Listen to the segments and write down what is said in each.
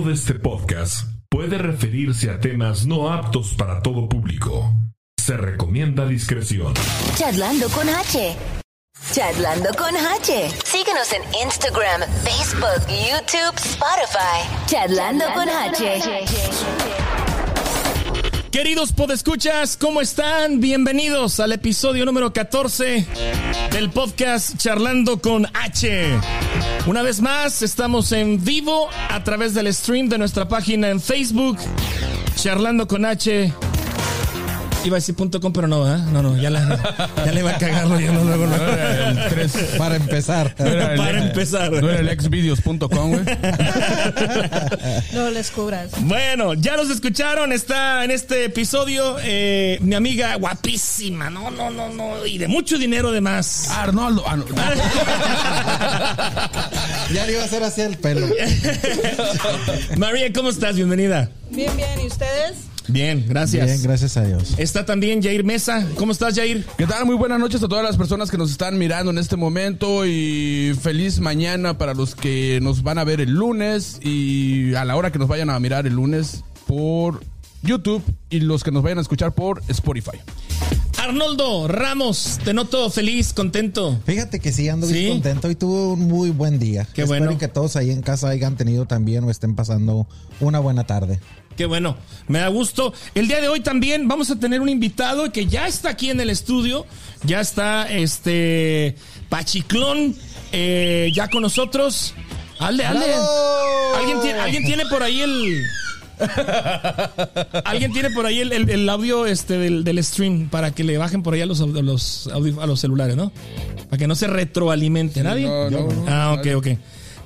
de este podcast puede referirse a temas no aptos para todo público. Se recomienda discreción. Charlando con H. Charlando con H. Síguenos en Instagram, Facebook, YouTube, Spotify. Charlando con H. Queridos podescuchas, ¿cómo están? Bienvenidos al episodio número 14 del podcast Charlando con H. Una vez más, estamos en vivo a través del stream de nuestra página en Facebook, Charlando con H. Iba a decir punto .com, pero no, ¿eh? No, no, ya, la, ya le iba a cagarlo yo no, luego, no. Para empezar. Para empezar. No era el exvideos.com, güey. No les cubras. Bueno, ya los escucharon, está en este episodio eh, mi amiga guapísima, no, no, no, no, y de mucho dinero además. Arnoldo. Ah, no. Ya le iba a hacer así el pelo. María, ¿cómo estás? Bienvenida. Bien, bien. ¿Y ustedes? Bien, gracias. Bien, gracias a Dios. Está también Jair Mesa. ¿Cómo estás, Jair? ¿Qué tal? Muy buenas noches a todas las personas que nos están mirando en este momento y feliz mañana para los que nos van a ver el lunes y a la hora que nos vayan a mirar el lunes por YouTube y los que nos vayan a escuchar por Spotify. Arnoldo Ramos, te noto feliz, contento. Fíjate que sí, ando ¿Sí? bien contento y tuve un muy buen día. Qué Espero bueno. que todos ahí en casa hayan tenido también o estén pasando una buena tarde. Qué bueno, me da gusto. El día de hoy también vamos a tener un invitado que ya está aquí en el estudio. Ya está este Pachiclón eh, ya con nosotros. Alde, alde. ¿Alguien tiene, alguien tiene por ahí el. Alguien tiene por ahí el, el- el audio este del, del stream para que le bajen por ahí a los, a los, a los celulares, ¿no? Para que no se retroalimente. ¿Nadie? no. ah, ok, ok.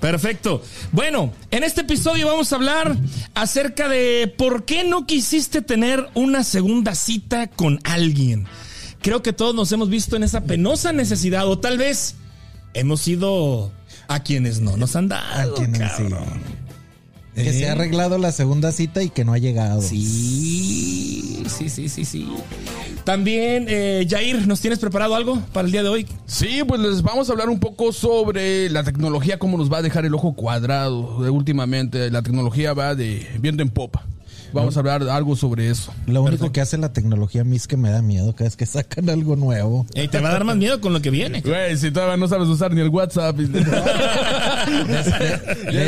Perfecto. Bueno, en este episodio vamos a hablar acerca de por qué no quisiste tener una segunda cita con alguien. Creo que todos nos hemos visto en esa penosa necesidad o tal vez hemos ido a quienes no nos han dado. A quienes sí. Que ¿Eh? se ha arreglado la segunda cita y que no ha llegado. Sí, sí, sí, sí, sí. También, eh, Jair, ¿nos tienes preparado algo para el día de hoy? Sí, pues les vamos a hablar un poco sobre la tecnología, cómo nos va a dejar el ojo cuadrado. Eh, Últimamente la tecnología va de viento en popa. Vamos a hablar algo sobre eso. Lo único que hace la tecnología a mí es que me da miedo cada vez que sacan algo nuevo. Ey, te va a dar más miedo con lo que viene. Güey, si todavía no sabes usar ni el WhatsApp. De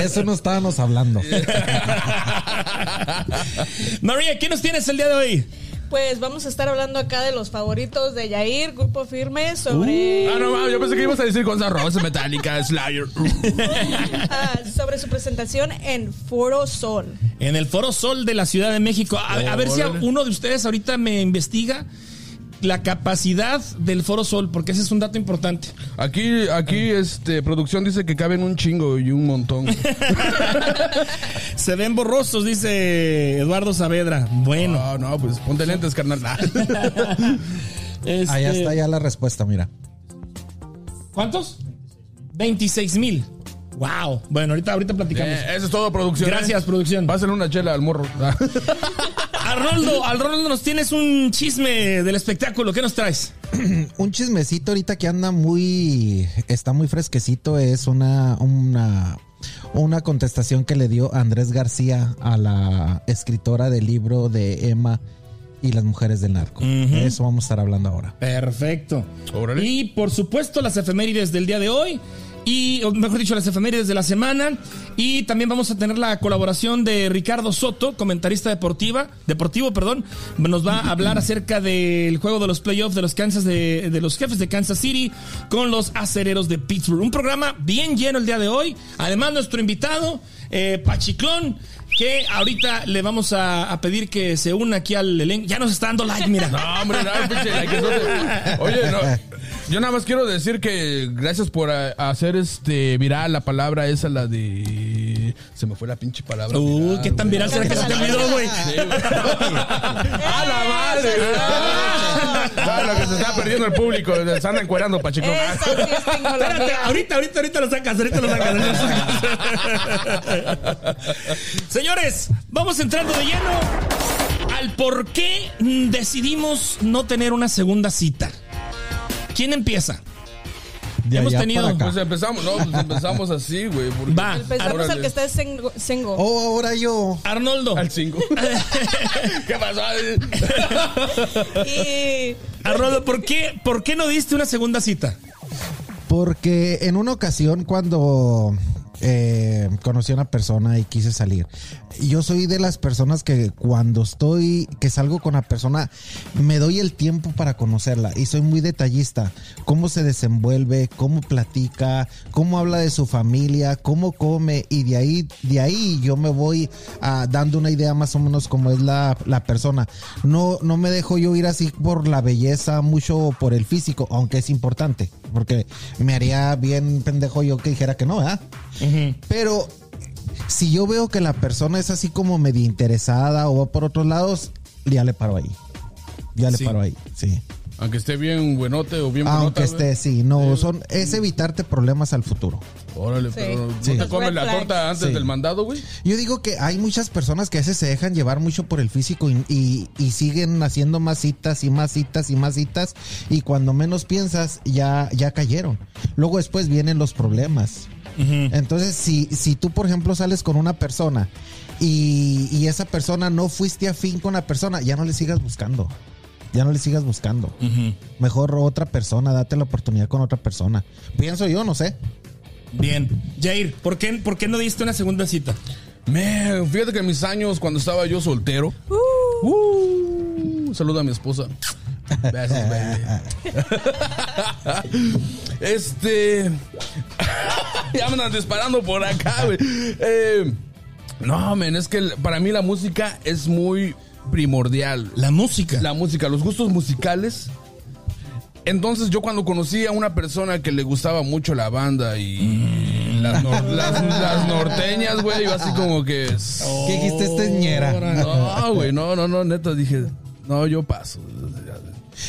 eso no estábamos hablando. María, ¿qué nos tienes el día de hoy? Pues vamos a estar hablando acá de los favoritos de Yair, Grupo Firme, sobre, ah, no, mames, yo pensé que ibas a decir Gonzalo Rosa, Metallica, Slayer. ah, sobre su presentación en Foro Sol. En el Foro Sol de la Ciudad de México. A, a ver si a uno de ustedes ahorita me investiga la capacidad del Foro Sol, porque ese es un dato importante. Aquí, aquí, este, producción dice que caben un chingo y un montón. Se ven borrosos, dice Eduardo Saavedra. Bueno. No, no, pues ponte lentes, carnal. este, Allá está ya la respuesta, mira. ¿Cuántos? 26 mil. Wow. Bueno, ahorita, ahorita platicamos. Eh, eso es todo, producción. Gracias, ¿eh? producción. Pásenle una chela al morro. Arnoldo, Arnoldo, nos tienes un chisme del espectáculo. ¿Qué nos traes? Un chismecito ahorita que anda muy, está muy fresquecito es una, una, una contestación que le dio Andrés García a la escritora del libro de Emma y las mujeres del narco. De eso vamos a estar hablando ahora. Perfecto. Órale. Y por supuesto las efemérides del día de hoy. Y, o mejor dicho, las efemérides de la semana. Y también vamos a tener la colaboración de Ricardo Soto, comentarista deportiva, deportivo, perdón. Nos va a hablar acerca del juego de los playoffs de los Kansas de, de los jefes de Kansas City con los acereros de Pittsburgh. Un programa bien lleno el día de hoy. Además, nuestro invitado, eh, Pachiclón, que ahorita le vamos a, pedir que se una aquí al elenco. Ya nos está dando like, mira. No, hombre, no, pinche likezote. Oye, no, yo nada más quiero decir que gracias por a- hacer este viral la palabra esa, la de. Se me fue la pinche palabra. Uh, viral, qué tan viral será que se te olvidó, güey. ¡A la madre! Ah, lo que se está perdiendo el público. Se anda encuerando, Pacheco. Sí es Espérate, ahorita, ahorita, ahorita lo sacas, ahorita lo sacas. ahorita lo sacas. Señores, vamos entrando de lleno al por qué decidimos no tener una segunda cita. ¿Quién empieza? De Hemos tenido. Pues empezamos, no, pues empezamos así, güey. Va. Órale. al que está sengo. Oh, ahora yo. Arnoldo. Al 5. ¿Qué pasó? Y Arnoldo, ¿por qué, ¿por qué no diste una segunda cita? Porque en una ocasión cuando eh, conocí a una persona y quise salir, yo soy de las personas que cuando estoy, que salgo con la persona, me doy el tiempo para conocerla y soy muy detallista. Cómo se desenvuelve, cómo platica, cómo habla de su familia, cómo come y de ahí, de ahí yo me voy ah, dando una idea más o menos cómo es la, la persona. No, no me dejo yo ir así por la belleza, mucho por el físico, aunque es importante, porque me haría bien pendejo yo que dijera que no, ¿verdad? Pero si yo veo que la persona es así como medio interesada o va por otros lados, ya le paro ahí. Ya le Sí. paro ahí, sí. Aunque esté bien buenote o bien Aunque buenota, esté, sí, no, son, es evitarte problemas al futuro. Órale, Sí. pero ¿no Sí. te comes la torta antes Sí. del mandado, güey? Yo digo que hay muchas personas que a veces se dejan llevar mucho por el físico y, y- y siguen haciendo más citas y más citas y más citas y cuando menos piensas ya, ya cayeron. Luego después vienen los problemas. Entonces, si, si tú, por ejemplo, sales con una persona y, y esa persona no fuiste afín con la persona, ya no le sigas buscando. Ya no le sigas buscando. Mejor otra persona, date la oportunidad con otra persona. Pienso yo, no sé. Bien. Jair, ¿por qué, ¿por qué no diste una segunda cita? Man, fíjate que en mis años, cuando estaba yo soltero. Uh, saluda a mi esposa. Besos, baby. este. ya me andan disparando por acá, güey. Eh, no, men, es que para mí la música es muy primordial. La música. La música, los gustos musicales. Entonces yo cuando conocí a una persona que le gustaba mucho la banda y las, nor- las- las norteñas, güey, yo así como que... ¿Qué dijiste, este es ñera? No, güey, no, no, no, neta, dije, no, yo paso.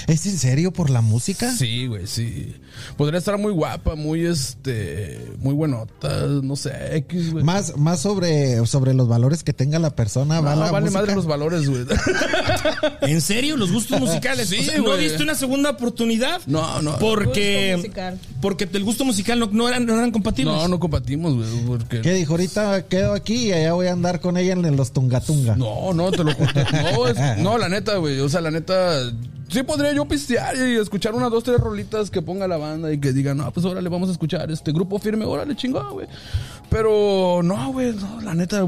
¿Es en serio por la música? Sí, güey, sí. Podría estar muy guapa, muy, este, muy buenota, no sé, X, güey. Más, más sobre, sobre los valores que tenga la persona. No, va la vale música? madre los valores, güey. ¿En serio? ¿Los gustos musicales? Sí, O sea, ¿No diste una segunda oportunidad? No, no. Porque, porque el gusto musical no, no eran, no eran compatibles. No, no compartimos, güey, porque... ¿Qué dijo? Ahorita quedo aquí y allá voy a andar con ella en los Tungatunga. No, no, te lo juro. No, es- no, la neta, güey. O sea, la neta. Sí podría yo pistear y escuchar unas dos, tres rolitas que ponga la banda y que digan, no, pues órale, vamos a escuchar este grupo firme, órale, chingón, güey. Pero no, güey, no, la neta,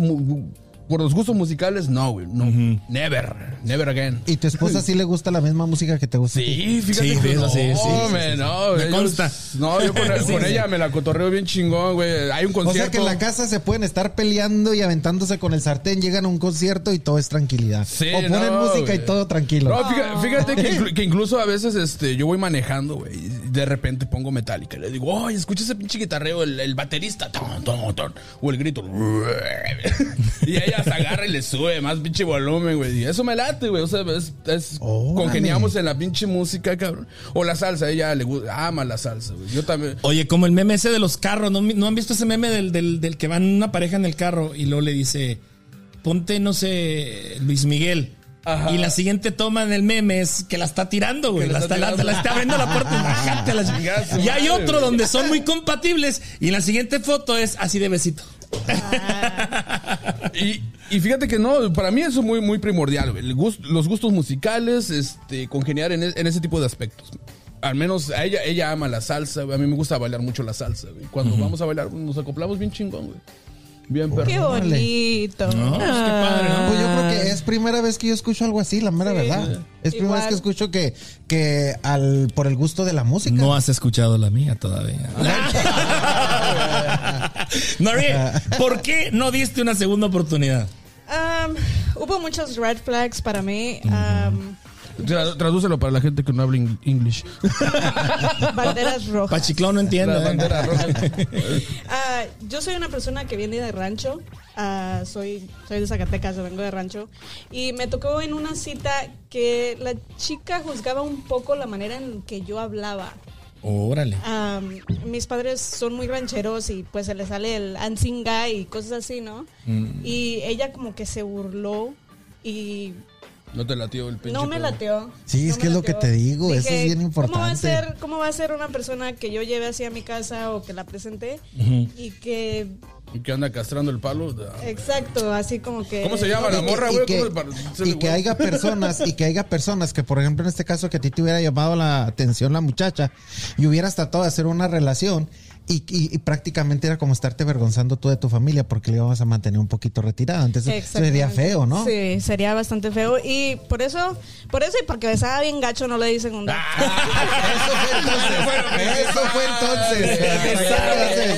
por los gustos musicales, no, güey. No, never, never again. ¿Y tu esposa sí le gusta la misma música que te gusta? Sí, fíjate Sí, que no, sí, sí, sí, man, sí. no, Me ellos- consta. No, yo con, Sí, con sí. ella me la cotorreo bien chingón, güey. Hay un O concierto. sea que en la casa se pueden estar peleando y aventándose con el sartén, llegan a un concierto y todo es tranquilidad. Sí, o ponen no, música güey. y todo tranquilo. No, fíjate, fíjate que, inclu- que incluso a veces este, yo voy manejando, güey, y de repente pongo metálica. Le digo, oye, escucha ese pinche guitarreo, el, el baterista, ton, ton, ton", o el grito. y ella se agarra y le sube más pinche volumen, güey. Y eso me late, güey. O sea, es, congeniamos en la pinche música, cabrón. O la salsa, ella le gusta, ama la salsa, güey. Yo también. Oye, como el meme ese de los carros, ¿no, ¿no han visto ese meme del, del, del que van una pareja en el carro y luego le dice, ponte, no sé, Luis Miguel? Ajá. Y la siguiente toma en el meme es que la está tirando, güey. La está, está la, tirando. la está abriendo la puerta y bájate a la Y hay otro donde son muy compatibles y la siguiente foto es así de besito. Y, y fíjate que no, para mí eso es muy, muy primordial, güey. El gust- los gustos musicales, este, congeniar en, e- en ese tipo de aspectos. Al menos a ella, ella ama la salsa, güey. A mí me gusta bailar mucho la salsa, güey. Cuando vamos a bailar, nos acoplamos bien chingón, güey. Bien, perro. Qué bonito. No, pues, qué padre, ¿no? Pues yo creo que es primera vez que yo escucho algo así, la mera verdad. Es primera vez que escucho que, que al, por el gusto de la música. No has escuchado la mía todavía. María, ¿por qué no diste una segunda oportunidad? Um, hubo muchos red flags para mí. Um, Tra- Tradúcelo para la gente que no habla ing- English. banderas rojas. Pachiclón no entiende. La bandera roja. Ah, yo soy una persona que viene de rancho. Ah, soy, soy de Zacatecas, yo vengo de rancho. Y me tocó en una cita que la chica juzgaba un poco la manera en que yo hablaba. Órale. Mis padres son muy rancheros y pues se les sale el ansinga y cosas así, ¿no? Y ella como que se burló y No te latió el pinche. No me lateó. Sí, es que es lo que lateó. te digo, eso es bien ¿cómo va, a importante. ser, ¿Cómo va a ser una persona que yo lleve así a mi casa o que la presente. Y que anda castrando el palo. Exacto, así como que... ¿Cómo se llama la Y que- morra, y güey? que- ¿Cómo se- se- Y que haya personas, y que haya personas que, por ejemplo, en este caso, que a ti te hubiera llamado la atención la muchacha y hubieras tratado de hacer una relación y, y- y prácticamente era como estarte avergonzando tú de tu familia porque le íbamos a mantener un poquito retirado. Entonces sería feo, ¿no? Sí, sería bastante feo. Y por eso, por eso y porque besaba bien gacho no le di segunda. Eso fue entonces. Eso fue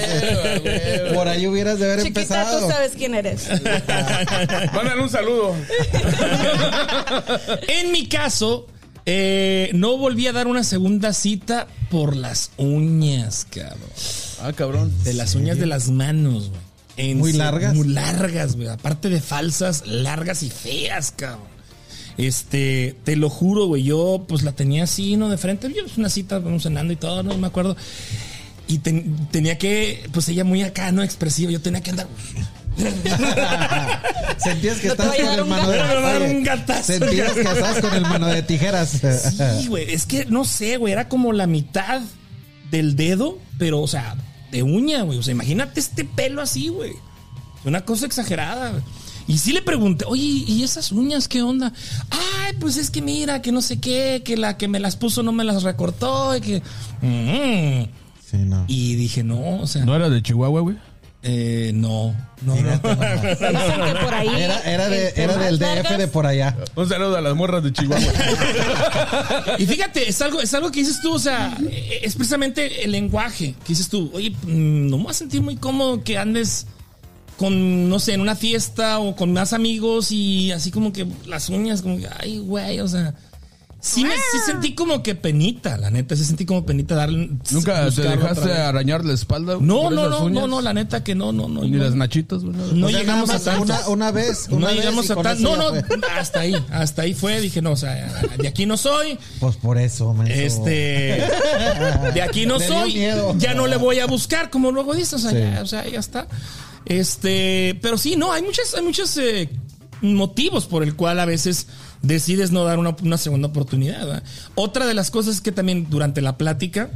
entonces. Por ahí hubieras de haber Chiquita, empezado. tú sabes quién eres. Mándale un saludo. En mi caso, eh, no volví a dar una segunda cita por las uñas, cabrón. Ah, cabrón. De las uñas de las manos, güey. En ¿Muy largas? Muy largas, güey. Aparte de falsas, largas y feas, cabrón. Este, te lo juro, güey. Yo, pues la tenía así, ¿no? De frente. Yo, una cita, vamos cenando y todo, no me acuerdo. Y ten- tenía que, pues ella muy acá, ¿no? Expresiva. Yo tenía que andar. Sentías que estabas con el mano de gatazo. Sentías que estabas con el mano de tijeras. Sí, güey. Es que no sé, güey. Era como la mitad del dedo, pero, o sea, de uña, güey. O sea, imagínate este pelo así, güey. Una cosa exagerada. güey. Y sí le pregunté, oye, ¿y esas uñas qué onda? Ay, pues es que mira, que no sé qué, que la que me las puso no me las recortó, y que. Mm. Sí, no. Y dije, no, o sea, ¿No era de Chihuahua, güey? Eh, no, no, no. Dicen que por ahí. Era, era, de, entre era más del DF largas, de por allá. Un saludo a las morras de Chihuahua. Y fíjate, es algo, es algo que dices tú, o sea, eh, es precisamente el lenguaje que dices tú, oye, mm, no me voy a sentir muy cómodo que andes con, no sé, en una fiesta o con más amigos y así como que las uñas, como que, ay, güey, o sea, sí me sí sentí como que penita, la neta, sí sentí como penita darle. ¿Nunca te dejaste arañar la espalda? No, no, no, uñas? no, no, la neta que no, no, no. Ni no. las nachitas, güey. No O sea, llegamos a tanto. una, una vez. Una no vez llegamos a tanto. No, no, fue. hasta ahí, hasta ahí fue. Dije, no, o sea, de aquí no soy. Pues por eso, menso. Este. De aquí no soy. miedo. Ya no le voy a buscar, como luego dices. O sea, Sí. ya, o sea, ya está. Este. Pero sí, no, hay muchos, hay muchos eh, motivos por el cual a veces decides no dar una, una segunda oportunidad. ¿verdad? Otra de las cosas es que también durante la plática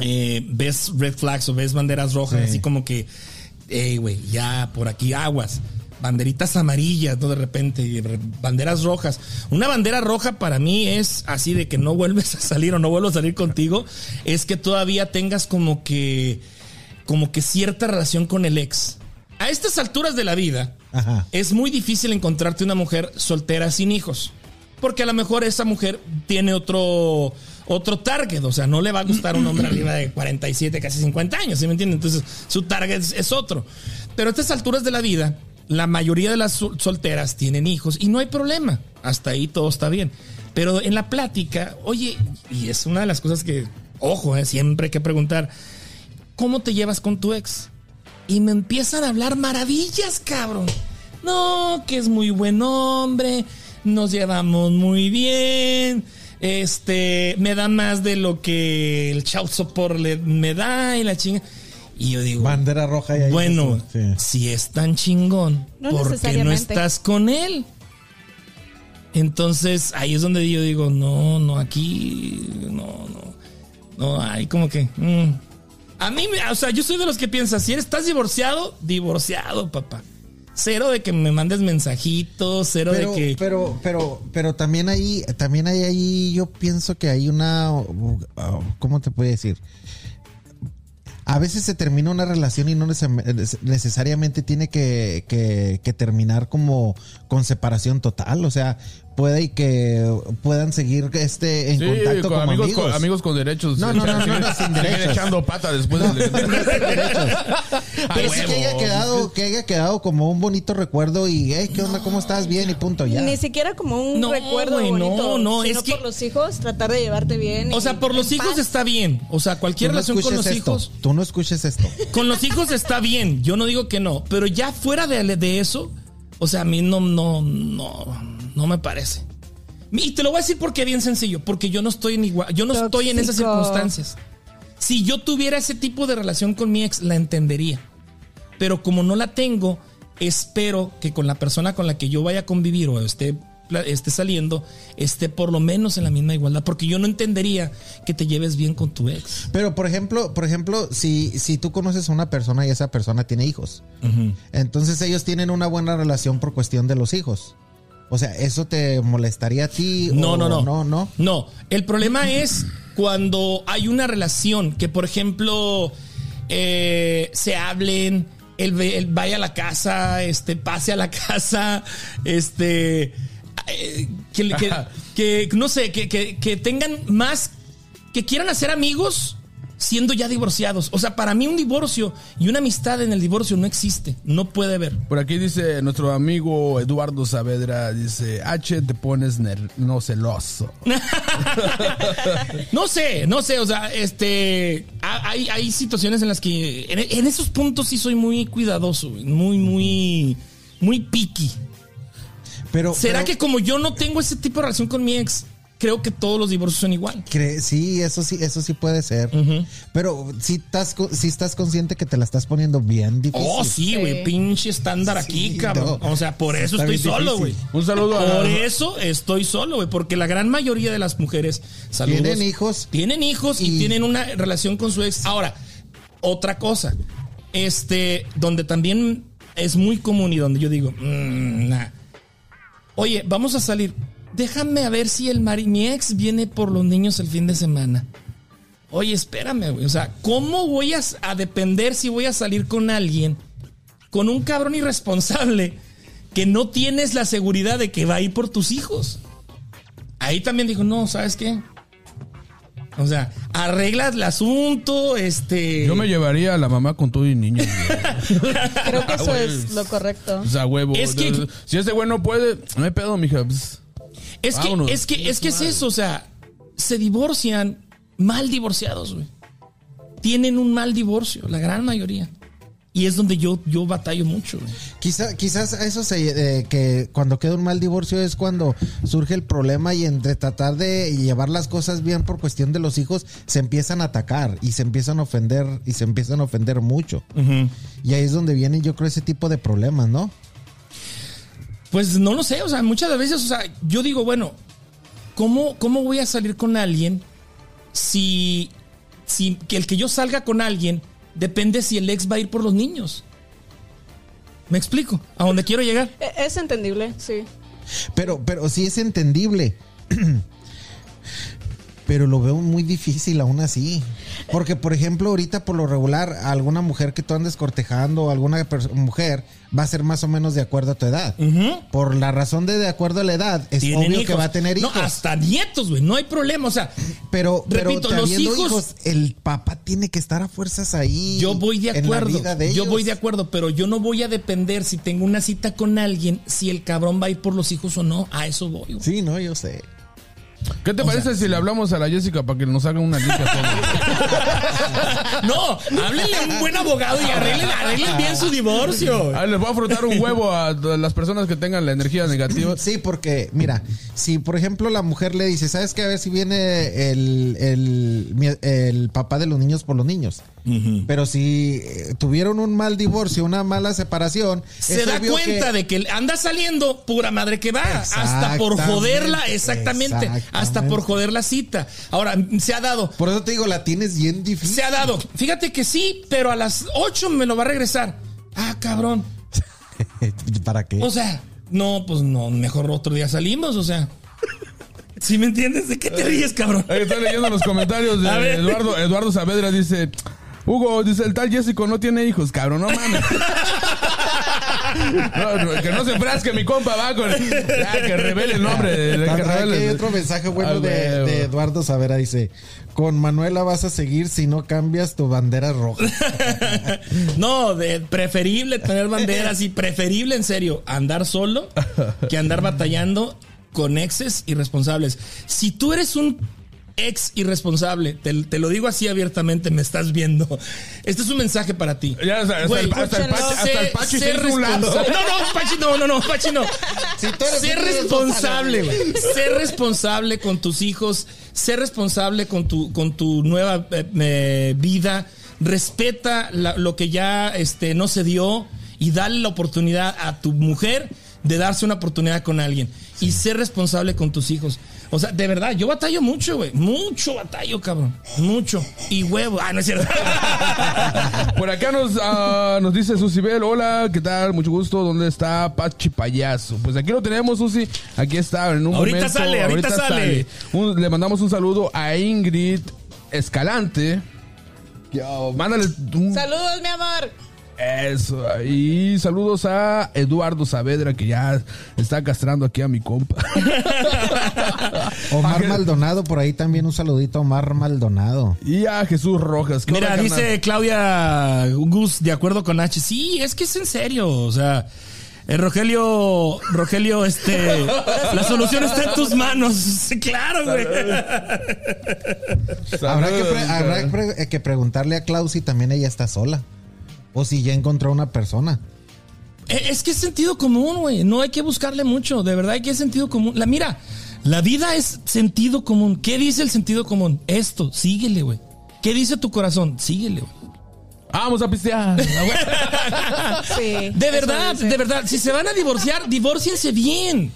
eh, ves red flags o ves banderas rojas, Sí. así como que, hey, güey, ya por aquí aguas. Banderitas amarillas, ¿no? De repente, banderas rojas. Una bandera roja para mí es así de que no vuelves a salir o no vuelvo a salir contigo. Es que todavía tengas como que, como que cierta relación con el ex. A estas alturas de la vida, Ajá. es muy difícil encontrarte una mujer soltera sin hijos. Porque a lo mejor esa mujer tiene otro, otro target. O sea, no le va a gustar un hombre arriba de 47, casi 50 años. ¿Sí me entiendes? Entonces, su target es, otro. Pero a estas alturas de la vida, la mayoría de las sol- solteras tienen hijos y no hay problema. Hasta ahí todo está bien. Pero en la plática, oye, y es una de las cosas que, ojo, eh, siempre hay que preguntar, ¿cómo te llevas con tu ex? Y me empiezan a hablar maravillas, cabrón. No, que es muy buen hombre, nos llevamos muy bien, este, me da más de lo que el chau sopor le, me da y la chinga. Y yo digo, Bandera roja y ahí. bueno, Sí. si es tan chingón, No ¿por qué no estás con él? Entonces ahí es donde yo digo, no, no, aquí, no, no, no, hay como que... mm. A mí, o sea, yo soy de los que piensan, si eres, estás divorciado, divorciado, papá. Cero de que me mandes mensajitos, cero Pero, de que... pero, pero, pero también ahí, también hay ahí, yo pienso que hay una, ¿cómo te puedo decir? A veces se termina una relación y no neces- necesariamente tiene que, que- que terminar como con separación total. O sea, puede y que puedan seguir este en Sí, contacto con como amigos, amigos. Con, amigos con derechos. No, no, no, no, no, sin derechos. echando pata después No, de... no. Pero sí que haya quedado, que haya quedado como un bonito recuerdo y, hey, ¿qué onda? ¿Cómo estás? Bien y punto, ya. Ni siquiera como un No, recuerdo no, bonito. no, sino es que- por los hijos, tratar de llevarte bien. O sea, por los hijos paz. está bien. O sea, cualquier no relación con los esto. hijos... Tú no escuches esto. Con los hijos está bien, yo no digo que no, pero ya fuera de, de eso, o sea, a mí no, no, no, no me parece. Y te lo voy a decir porque es bien sencillo, porque yo no estoy en igual, yo no estoy en esas circunstancias. Si yo tuviera ese tipo de relación con mi ex, la entendería. Pero como no la tengo, espero que con la persona con la que yo vaya a convivir o esté esté saliendo esté por lo menos en la misma igualdad. Porque yo no entendería que te lleves bien con tu ex. Pero por ejemplo, por ejemplo, si, si tú conoces a una persona y esa persona tiene hijos, entonces ellos tienen una buena relación por cuestión de los hijos. O sea, ¿eso te molestaría a ti? No, o no, no. No, no. No, el problema es cuando hay una relación que, por ejemplo, eh, se hablen, él, él vaya a la casa, este, pase a la casa, este, eh, que, le- que- que, no sé, que, que- que tengan más, que quieran hacer amigos siendo ya divorciados. O sea, para mí un divorcio y una amistad en el divorcio no existe, no puede haber. Por aquí dice nuestro amigo Eduardo Saavedra, dice, H, te pones ner- no celoso. No sé, no sé, o sea, este, ha- hay, hay situaciones en las que, en, en esos puntos sí soy muy cuidadoso, muy, muy, muy picky. Pero, ¿Será pero- que como yo no tengo ese tipo de relación con mi ex, creo que todos los divorcios son igual? Sí, eso sí, eso sí puede ser. Pero si estás, si estás consciente que te la estás poniendo bien difícil. Oh, sí, güey, Sí. pinche estándar aquí, Sí, cabrón. no. O sea, por eso Está estoy solo, güey. Un saludo a... Por eso estoy solo, güey, porque la gran mayoría de las mujeres saludos, Tienen hijos. tienen hijos y, Y- tienen una relación con su ex. Ahora, otra cosa, este, donde también es muy común y donde yo digo, "Mm, nah". oye, vamos a salir. Déjame a ver si el mari mi ex viene por los niños el fin de semana. Oye, espérame, güey. O sea, ¿cómo voy a, a depender si voy a salir con alguien, con un cabrón irresponsable, que no tienes la seguridad de que va a ir por tus hijos? Ahí también dijo, no, ¿sabes qué? O sea, arreglas el asunto, este... Yo me llevaría a la mamá con todo y niños. güey. Creo que eso güey. es lo correcto. O sea, huevo. Es que- Si ese güey no puede, no hay pedo, mija. pues, Es que, es que, es que es eso, o sea, se divorcian mal divorciados, güey. Tienen un mal divorcio, la gran mayoría. Y es donde yo, yo batallo mucho, güey. Quizá, quizás eso se, eh, que cuando queda un mal divorcio es cuando surge el problema y entre tratar de llevar las cosas bien por cuestión de los hijos se empiezan a atacar y se empiezan a ofender y se empiezan a ofender mucho. Y ahí es donde vienen yo creo ese tipo de problemas, ¿no? Pues no lo sé, o sea, muchas veces, o sea, yo digo, bueno, ¿cómo, cómo voy a salir con alguien si, si que el que yo salga con alguien depende si el ex va a ir por los niños? ¿Me explico? ¿A dónde quiero llegar? E- Es entendible, sí. Pero, pero sí es entendible. Pero lo veo muy difícil aún así. Porque, por ejemplo, ahorita por lo regular, alguna mujer que tú andes cortejando, alguna pers- mujer, va a ser más o menos de acuerdo a tu edad. Por la razón de de acuerdo a la edad, es obvio que hijos. va a tener hijos. No, hasta nietos, güey, no hay problema, o sea, pero, pero repito, los habiendo hijos- el papá tiene que estar a fuerzas ahí. Yo voy de acuerdo. de Yo voy de acuerdo, pero yo no voy a depender si tengo una cita con alguien, si el cabrón va a ir por los hijos o no. A eso voy. güey. Sí, no, yo sé. ¿Qué te parece si le hablamos a la Jessica para que nos haga una todo? No, háblenle a un buen abogado y arreglen, arreglen bien su divorcio. Ah, les voy a frotar un huevo a las personas que tengan la energía negativa. Sí, porque, mira, si por ejemplo la mujer le dice, ¿sabes qué? A ver si viene el, el, el papá de los niños por los niños. Pero si eh, tuvieron un mal divorcio, una mala separación, Se da cuenta que- de que anda saliendo pura madre que va. Hasta por Exactamente, joderla, exactamente. Hasta por joder la cita. Ahora, se ha dado. Por eso te digo, la tienes bien difícil. Se ha dado. Fíjate que sí, pero a las 8 me lo va a regresar. Ah, cabrón. ¿Para qué? O sea, no, pues no, mejor otro día salimos, o sea. ¿Sí me entiendes? ¿De qué te ríes, cabrón? Ahí estoy leyendo los comentarios de. Eduardo. Eduardo Saavedra dice: Hugo, dice el tal Jessico no tiene hijos, cabrón, no mames. No, no, que no se frasque mi compa, va con. Ya, que revele el nombre. de- que También aquí revele- hay otro mensaje bueno Ah, de, Eduardo Savera. Dice, con Manuela vas a seguir si no cambias tu bandera roja. No, de preferible tener banderas y preferible, en serio, andar solo que andar batallando con exes irresponsables. Si tú eres un ex irresponsable, te, te lo digo así abiertamente, me estás viendo. Este es un mensaje para ti. Ya, hasta, hasta Güey, el, hasta el Pachi, hasta el Pachi. No, no, Pachi, no, no, no, Pachi, no. Si tú eres Ser responsable, güey. Ser responsable con tus hijos, ser responsable con tu, con tu nueva eh, eh, vida. Respeta la- lo que ya este, no se dio y dale la oportunidad a tu mujer de darse una oportunidad con alguien y ser responsable con tus hijos. O sea, de verdad, yo batallo mucho, güey. Mucho batallo, cabrón. Mucho. Y huevo. Ah, no es cierto. Por acá nos, ah, nos dice Susibel, hola, ¿qué tal? Mucho gusto, ¿dónde está Pachi Payaso? Pues aquí lo tenemos, Susi, aquí está, en un Ahorita momento. sale, ahorita sale. Un- le mandamos un saludo a Ingrid Escalante. Yo, mándale un Saludos, mi amor. Eso. Y saludos a Eduardo Saavedra, que ya está castrando aquí a mi compa. Omar Maldonado, por ahí también un saludito a Omar Maldonado. y a Jesús Rojas. ¿Qué Mira, onda, carnal? dice Claudia Gus, de acuerdo con H. Sí, es que es en serio. O sea, eh, Rogelio, Rogelio, este, la solución está en tus manos. Sí, claro, güey. Habrá, que, pre- Saludos, habrá que pre- eh, que preguntarle a Klaus si también ella está sola. O si ya encontró una persona. Eh, Es que es sentido común, güey. No hay que buscarle mucho. De verdad hay que es sentido común. La mira, la vida es sentido común. ¿Qué dice el sentido común? Esto, síguele, güey. ¿Qué dice tu corazón? Síguele, güey. Vamos a pistear. Sí. De verdad, de verdad. Si se van a divorciar, divórciense bien.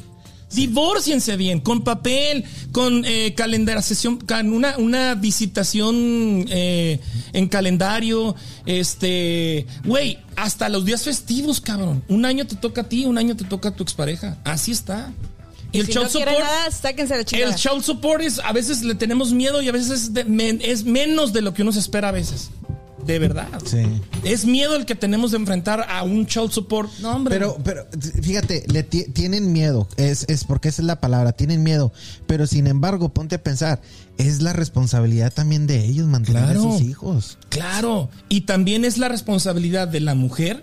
Divórciense bien, con papel, con eh, calendarización, con una, una visitación eh, en calendario, este, güey, hasta los días festivos, cabrón. Un año te toca a ti, un año te toca a tu expareja. Así está. Y el si child no support, nada, sáquense la chingada. el child support es, a veces le tenemos miedo y a veces es, de- men- es menos de lo que uno se espera a veces. De verdad. Sí. Es miedo el que tenemos de enfrentar a un child support. No, hombre. Pero, pero fíjate, le ti- tienen miedo, es, es porque esa es la palabra, tienen miedo. Pero sin embargo, ponte a pensar, es la responsabilidad también de ellos mantener Claro. a sus hijos. Claro. Y también es la responsabilidad de la mujer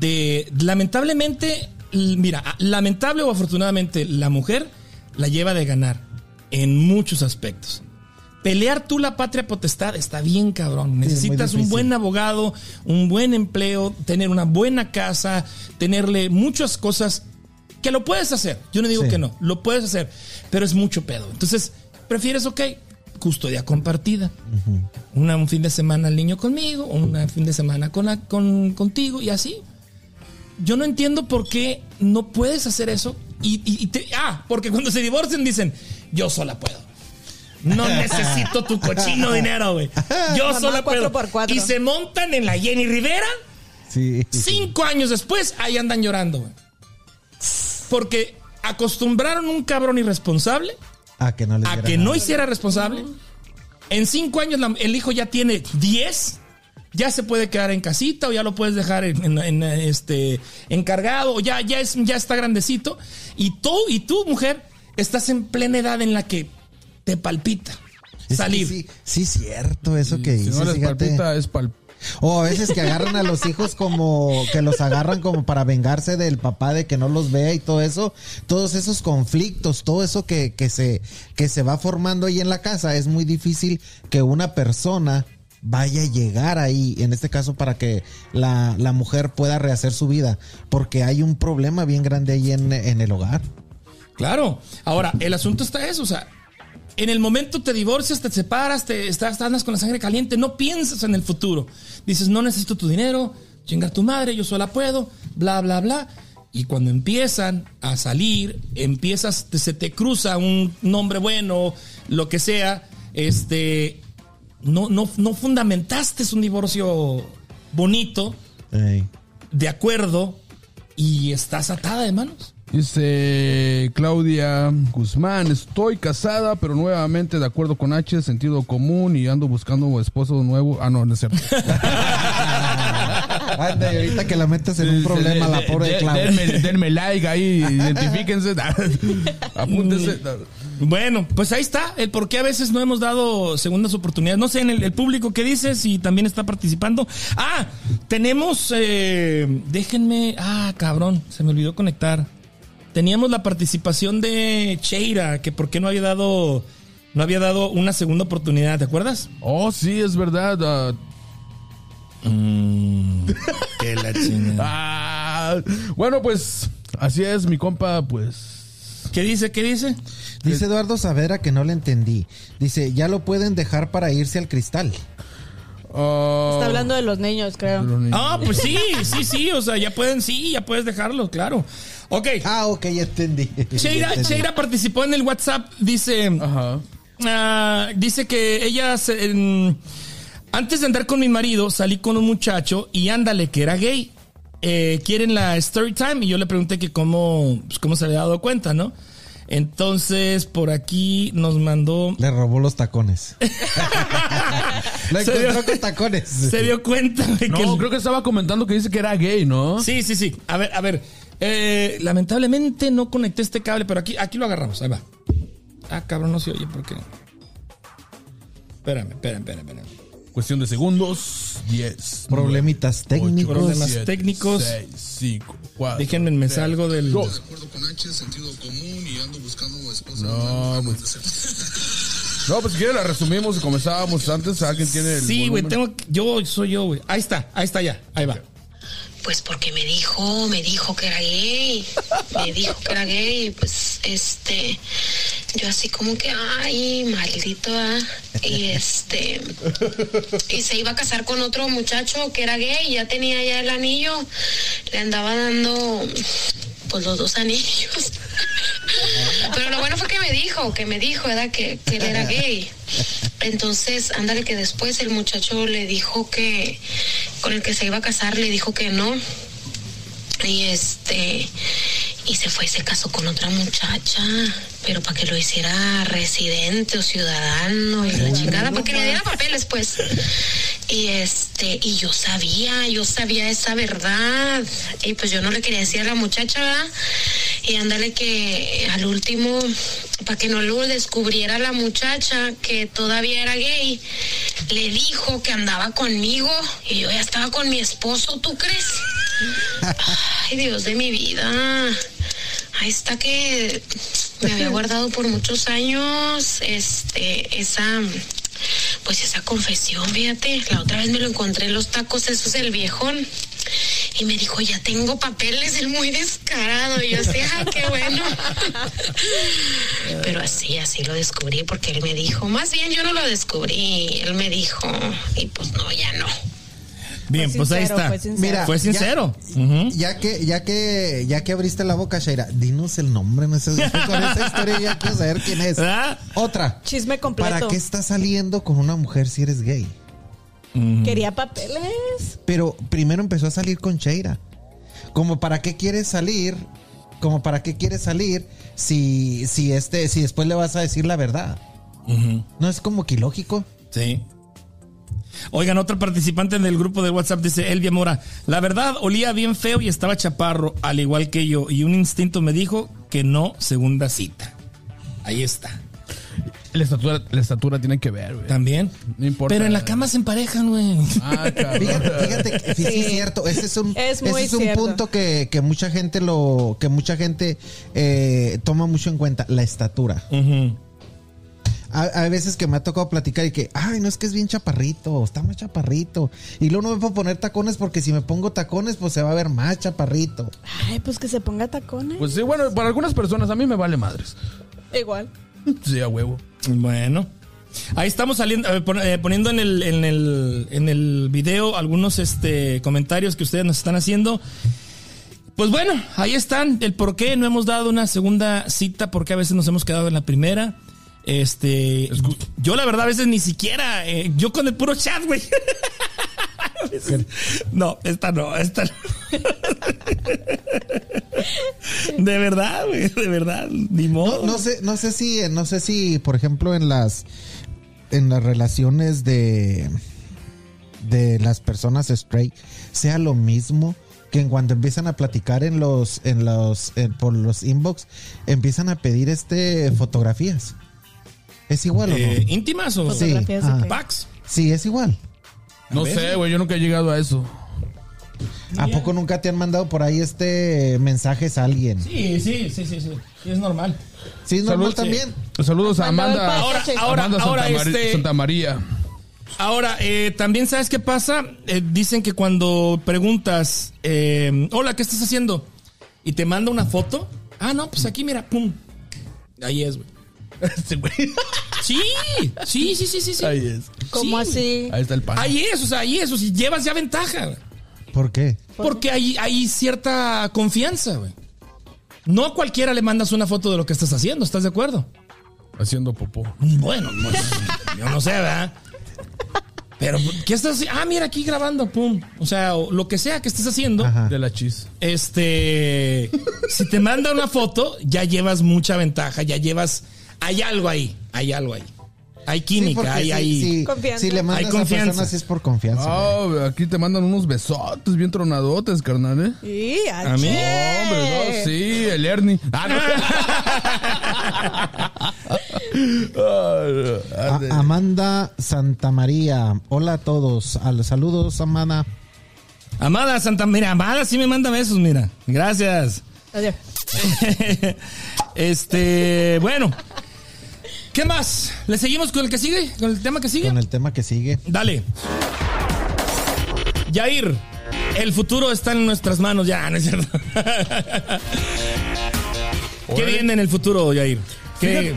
de, lamentablemente, mira, lamentable o afortunadamente, la mujer la lleva de ganar en muchos aspectos. Pelear tú la patria potestad está bien, cabrón. Necesitas un buen abogado, un buen empleo, tener una buena casa, tenerle muchas cosas que lo puedes hacer. Yo no digo Sí. que no, lo puedes hacer, pero es mucho pedo. Entonces, prefieres, ok, custodia compartida. Una- un fin de semana el niño conmigo, un fin de semana con la- con, contigo y así. Yo no entiendo por qué no puedes hacer eso. Y, y- y te- ah, porque cuando se divorcian dicen, yo sola puedo. No necesito tu cochino dinero, güey. Yo Mamá, cuatro puedo. por cuatro. Y se montan en la Jenny Rivera. Sí. Cinco años después, ahí andan llorando, güey. Porque acostumbraron un cabrón irresponsable A que no les a que nada. no hiciera responsable. En cinco años la- el hijo ya tiene 10. Ya se puede quedar en casita o ya lo puedes dejar en, en- en, este encargado o ya, ya, es, ya está grandecito. Y tú, y tú, mujer, estás en plena edad en la que te palpita Es salir. Sí, sí, cierto, eso que si dices, no les fíjate. palpita, es pal... O a veces que agarran a los hijos como que los agarran como para vengarse del papá de que no los vea y todo eso, todos esos conflictos, todo eso que, que se que se va formando ahí en la casa, es muy difícil que una persona vaya a llegar ahí, en este caso para que la, la mujer pueda rehacer su vida, porque hay un problema bien grande ahí en, en el hogar. Claro. Ahora, el asunto está eso, o sea, en el momento te divorcias, te separas, te estás, andas con la sangre caliente, no piensas en el futuro. Dices, no necesito tu dinero, chingar tu madre, yo sola puedo, bla, bla, bla. Y cuando empiezan a salir, empiezas, te- se te cruza un nombre bueno, lo que sea, este, no, no, no fundamentaste un divorcio bonito, de acuerdo, y estás atada de manos. Dice Claudia Guzmán, estoy casada, pero nuevamente de acuerdo con H, sentido común y ando buscando un esposo nuevo. Ah, no, no es cierto. Anda, y ahorita que la metes en un problema, la pobre De- Claudia. denme, denme like ahí, identifíquense, apúntense. Bueno, pues ahí está el por qué a veces no hemos dado segundas oportunidades. No sé, en el, el público qué dice, si también está participando. Ah, tenemos, eh, déjenme, ah, cabrón, se me olvidó conectar. Teníamos la participación de Cheira, que por qué no había dado, no había dado una segunda oportunidad, ¿te acuerdas? Oh, sí, es verdad. ah, Que la chingada. ah, bueno, pues así es, mi compa, pues. ¿Qué dice? ¿Qué dice? Dice Eduardo Savera que no le entendí. Dice, ya lo pueden dejar para irse al cristal. Ah, Está hablando de los niños, creo. los niños. Ah, pues sí, sí, sí. O sea, ya pueden, sí, ya puedes dejarlo, claro. Ok. Ah, ok, ya entendí. Ya Sheira, entendí. Sheira participó en el WhatsApp. Dice. Ajá. Ah, dice que ella se- en- antes de andar con mi marido salí con un muchacho y ándale que era gay. Eh, quieren la story time y yo le pregunté que cómo, pues, cómo se había dado cuenta, ¿no? Entonces por aquí nos mandó, Le robó los tacones. Lo Se encontró dio- con tacones. se dio cuenta de No, que el- creo que estaba comentando que dice que era gay, ¿no? sí, sí, sí. A ver, a ver. Eh, lamentablemente no conecté este cable, pero aquí, aquí lo agarramos. Ahí va. Ah, cabrón, no se oye porque. Espérame, espérame, espérame, espérame. Cuestión de segundos. 10. Problemitas técnicos. Problemas técnicos. 6, 5, 4. Déjenme, me salgo del. Dos. acuerdo con H, sentido común y ando buscando esposa. No, pues. No, pues si quieres la resumimos y comenzábamos antes. ¿Alguien tiene el Sí, güey, tengo que- yo soy yo, güey. Ahí está, ahí está ya, ahí va. Pues porque me dijo, me dijo que era gay, me dijo que era gay, pues este, yo así como que, ay, maldito, ah. y este, y se iba a casar con otro muchacho que era gay, ya tenía ya el anillo, le andaba dando, pues los dos anillos. Pero lo bueno fue que me dijo, que me dijo, era que, que él era gay. Entonces, ándale que después el muchacho le dijo que con el que se iba a casar le dijo que no. Y este y se fue y se casó con otra muchacha, pero para que lo hiciera residente o ciudadano y la chingada, para que le diera papeles, pues. Y este, y yo sabía, yo sabía esa verdad. Y pues yo no le quería decir a la muchacha, ¿verdad? Y ándale que al último, para que no lo descubriera la muchacha que todavía era gay, le dijo que andaba conmigo y yo ya estaba con mi esposo, ¿tú crees? Ay, Dios de mi vida. Ahí está que me había guardado por muchos años este esa pues esa confesión, fíjate, la otra vez me lo encontré en los tacos esos del viejón y me dijo, "Ya tengo papeles", el muy descarado y yo así, "Ay, qué bueno." Pero así, así lo descubrí porque él me dijo, más bien yo no lo descubrí, él me dijo, y pues no, ya no. Bien, pues ahí está. fue sincero. Mira, Fue ya- sincero. Ya que, ya que, ya que abriste la boca, Shaira, dinos el nombre, no sé, con esa historia ya quiero saber quién es. ¿Verdad? Otra. Chisme completo. ¿Para qué estás saliendo con una mujer si eres gay? Quería papeles. Pero primero empezó a salir con Sheira. Como para qué quieres salir, como para qué quieres salir si, si este, si después le vas a decir la verdad. No es como que ilógico. Sí. Oigan, otro participante del grupo de WhatsApp dice, Elvia Mora, la verdad olía bien feo y estaba chaparro, al igual que yo, y un instinto me dijo que no, segunda cita. Ahí está. La estatura, la estatura tiene que ver, güey. También. No importa. Pero en la cama se emparejan, güey. Ah, cabrón. Fíjate, fíjate que sí, sí es cierto. Ese es un, Es ese es un punto que, que mucha gente lo, que mucha gente eh, toma mucho en cuenta, la estatura. Hay, hay veces que me ha tocado platicar y que, ay, no es que es bien chaparrito, está más chaparrito. Y luego no me puedo poner tacones porque si me pongo tacones, pues se va a ver más chaparrito. Ay, pues que se ponga tacones. Pues sí, bueno, para algunas personas a mí me vale madres. Igual. Sí, a huevo. Bueno. Ahí estamos saliendo, eh, pon- eh, poniendo en el, en el, en el video algunos este, comentarios que ustedes nos están haciendo. Pues bueno, ahí están el por qué no hemos dado una segunda cita, porque a veces nos hemos quedado en la primera. Este, yo la verdad a veces ni siquiera, eh, yo con el puro chat, güey. No, esta no, esta no. De verdad, güey, de verdad, ni modo. No, no sé, no sé si, no sé si, por ejemplo, en las, en las relaciones de, de las personas straight sea lo mismo que en cuando empiezan a platicar en los, en los, en- por los inbox, empiezan a pedir este fotografías. ¿Es igual o Eh, no? ¿Íntimas o Sí, Fotografías de ah. packs? Sí, es igual. No sé, güey, yo nunca he llegado a eso. ¿A poco nunca te han mandado por ahí este mensajes a alguien? Sí, sí, sí, sí, sí. Es normal. Sí, es normal Salud, también. Saludos a el Amanda. Ahora, ahora, Amanda ahora, Santa, Mari- este, Santa María. ahora, eh, también sabes qué pasa. Eh, dicen que cuando preguntas, eh, hola, ¿qué estás haciendo? Y te manda una foto. Ah, no, pues aquí mira, pum. Ahí es, güey. Este güey. Sí, sí, sí, sí, sí. sí. Ahí es. ¿Cómo Sí. así? Ahí está el pan. Ahí es, o sea, ahí es, o sea, llevas ya ventaja. güey. ¿Por qué? Porque hay, hay cierta confianza, güey. No a cualquiera le mandas una foto de lo que estás haciendo, ¿estás de acuerdo? Haciendo popó. Bueno, pues, yo no sé, ¿verdad? Pero, ¿qué estás haciendo? Ah, mira, aquí grabando, pum. O sea, o lo que sea que estés haciendo, Ajá. De la chis. este. Si te manda una foto, ya llevas mucha ventaja, ya llevas. Hay algo ahí, hay algo ahí. Hay Sí, química, porque hay, si, hay. si- Confianza. si le Hay mandas a confianza. personas es por confianza. Ah, aquí te mandan unos besotes bien tronadotes, carnal, ¿eh? Y ¿A mí? Hombre, no, sí, el Ernie. Ah, no. Ah, A- Amanda Santamaría. Hola a todos. Al, saludos, Amanda. Amada Santa, mira, Amada sí me manda besos, mira. Gracias. Adiós. este, bueno. ¿Qué más? ¿Le seguimos con el que sigue? ¿Con el tema que sigue? Con el tema que sigue. Dale. Yair, el futuro está en nuestras manos ya, ¿no es cierto? ¿Qué viene en el futuro, Yair? ¿Qué?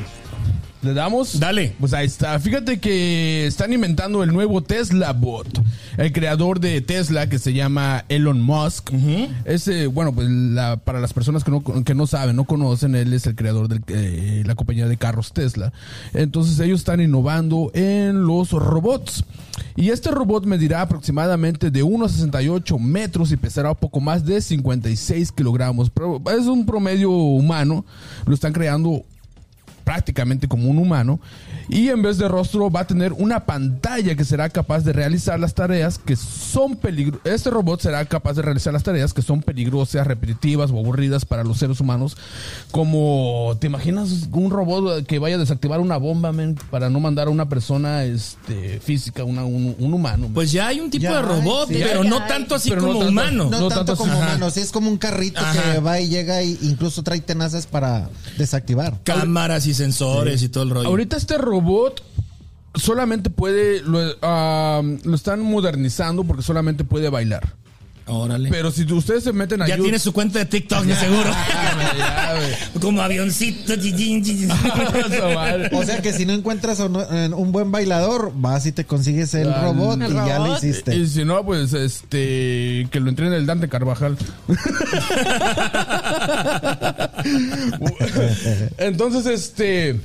¿Le damos? Dale. Pues ahí está. Fíjate que están inventando el nuevo Tesla Bot. El creador de Tesla, que se llama Elon Musk. Ese, bueno, pues la- para las personas que no, que no saben, no conocen, él es el creador de la compañía de carros Tesla. Entonces ellos están innovando en los robots. Y este robot medirá aproximadamente de 1,68 metros y pesará un poco más de 56 kilogramos. Pero es un promedio humano. Lo están creando prácticamente como un humano y en vez de rostro va a tener una pantalla que será capaz de realizar las tareas que son peligrosas. Este robot será capaz de realizar las tareas que son peligrosas, repetitivas o aburridas para los seres humanos. Como, ¿te imaginas un robot que vaya a desactivar una bomba men, para no mandar a una persona este, física, una- un, un humano? men? Pues ya hay un tipo Ya de robot, hay, sí. pero no hay. tanto así Pero no como tanto. humano. No, No tanto, tanto como humano, sí es como un carrito Ajá. que va y llega e incluso trae tenazas para desactivar. Cámaras y sensores y todo el rollo. Ahorita este robot solamente puede, lo, ah, lo están modernizando porque solamente puede bailar. Órale. Pero si ustedes se meten a ya YouTube- tiene su cuenta de TikTok, de seguro. Ya, como avioncito. O sea que si no encuentras un- en un buen bailador, vas y te consigues el robot El y ya lo robot. hiciste. Y si no, pues este que lo entrene el Dante Carvajal. Entonces, este.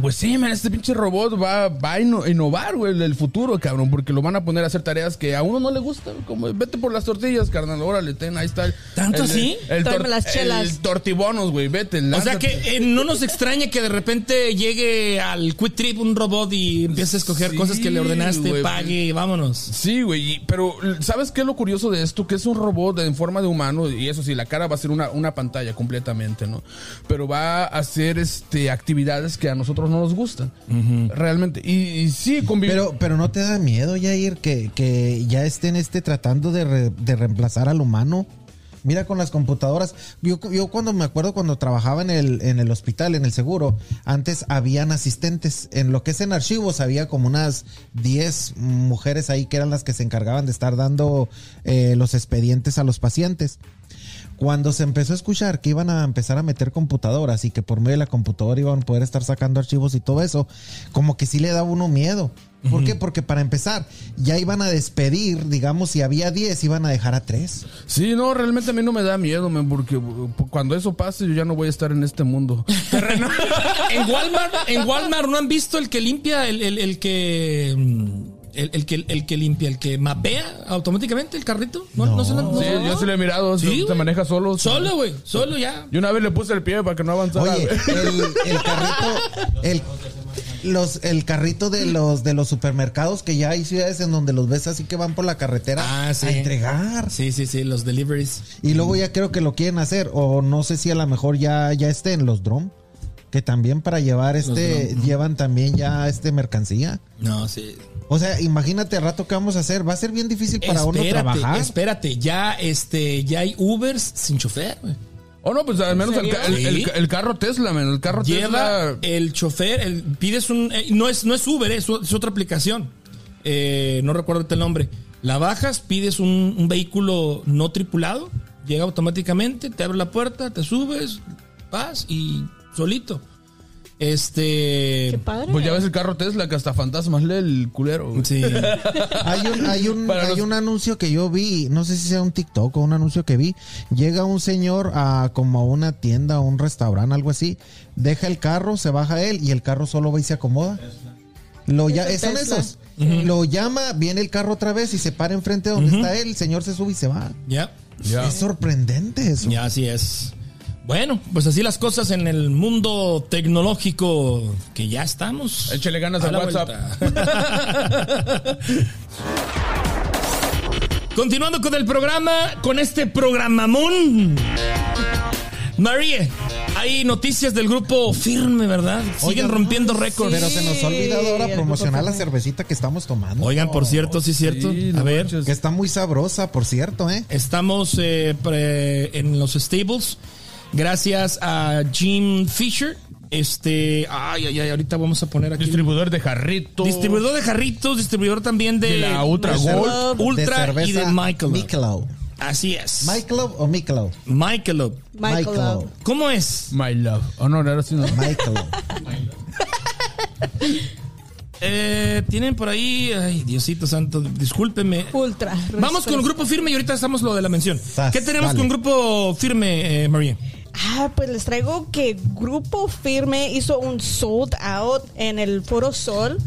Pues sí, man, este pinche robot va, va a inno- innovar, güey, el futuro, cabrón, porque lo van a poner a hacer tareas que a uno no le gustan. Como, vete por las tortillas, carnal, órale, ten, ahí está. el- ¿Tanto el- así? El, las chelas. el tortibonos, güey, vete. O sea lánzate. que eh, no nos extraña que de repente llegue al Quick Trip un robot y empiece a escoger Sí, cosas que le ordenaste, pague y vámonos. Sí, güey, pero ¿sabes qué es lo curioso de esto? Que es un robot en forma de humano y eso sí, la cara va a ser una, una pantalla completamente, ¿no? Pero va a hacer este, actividades que a nosotros no nos gustan, realmente. Y, y sí. Pero, pero no te da miedo, Jair, que, que ya estén este tratando de, re- de reemplazar al humano. Mira con las computadoras. Yo, yo cuando me acuerdo cuando trabajaba en el, en el hospital, en el seguro, antes habían asistentes. En lo que es en archivos había como unas 10 mujeres ahí que eran las que se encargaban de estar dando eh, los expedientes a los pacientes. Cuando se empezó a escuchar que iban a empezar a meter computadoras y que por medio de la computadora iban a poder estar sacando archivos y todo eso, como que sí le daba uno miedo. ¿Por qué? Porque para empezar, ya iban a despedir, digamos, si había 10, iban a dejar a 3. Sí, no, realmente a mí no me da miedo, man, porque uh, cuando eso pase yo ya no voy a estar en este mundo. terreno. En Walmart, en Walmart no han visto el que limpia, el, el- el que. El, el que, el que limpia, el que mapea automáticamente el carrito. No, no, se lo- no. Sí, yo sí lo he mirado, Sí, se, maneja solo. Solo, güey. Solo ya. Y una vez le puse el pie para que no avanzara. Oye, el, el carrito, el, los, el carrito de los, de los supermercados, que ya hay ciudades en donde los ves así que van por la carretera Ah, sí. a entregar. Sí, sí, sí, los deliveries. Y luego ya creo que lo quieren hacer, o no sé si a lo mejor ya, ya esté en los drum, que también para llevar este, llevan también ya este mercancía. No, sí. O sea, imagínate el rato que vamos a hacer, va a ser bien difícil para uno espérate, trabajar. espérate. Ya, este, ya hay Ubers sin chofer, güey. Oh, no, pues al menos el, ca- el- el- Sí. el carro Tesla, man, el carro Lleva Tesla. el chofer, el- pides un. eh, no, es, no es Uber, es, es otra aplicación. Eh, no recuerdo el nombre. La bajas, pides un, un vehículo no tripulado, llega automáticamente, te abre la puerta, te subes, vas y solito. Este. Qué padre. Pues ya ves el carro Tesla que hasta fantasmas lee el culero. güey. Sí. Hay un, hay un, Para hay los- un anuncio que yo vi, no sé si sea un TikTok o un anuncio que vi. Llega un señor a como a una tienda o un restaurante, algo así. Deja el carro, se baja él y el carro solo va y se acomoda. Lo ya, son Tesla. esos. Lo llama, viene el carro otra vez y se para enfrente de donde está él. El señor se sube y se va. Ya. Ya. Es sorprendente eso. Ya, así es. Bueno, pues así las cosas en el mundo tecnológico que ya estamos. Échale ganas A la WhatsApp. vuelta. Continuando con el programa, con este programamón. María, hay noticias del grupo Firme, ¿verdad? Siguen Oigan, rompiendo récords. Pero se nos ha olvidado ahora promocionar la cervecita que estamos tomando. Oigan, por cierto, sí es cierto. Sí, A no ver, manches. Que está muy sabrosa, por cierto, ¿eh? estamos eh, pre- en los stables gracias a Jim Fisher. Este, ay, ay, ay, ahorita vamos a poner aquí. Distribuidor de jarrito. Distribuidor de jarritos, distribuidor también de, De la Ultra de Gold. Ultra y de Michelob. Michelob. Así es. Michelob o Michelob. Michelob. Michael. ¿Cómo es? My love. Oh, no, era así, ¿no? Michelob. Eh, tienen por ahí, ay, Diosito santo, discúlpeme. Ultra. Vamos con el grupo firme y ahorita estamos lo de la mención. Sas, ¿Qué tenemos dale. con grupo firme, eh, María? Ah, pues les traigo que Grupo Firme hizo un sold out en el Foro Sol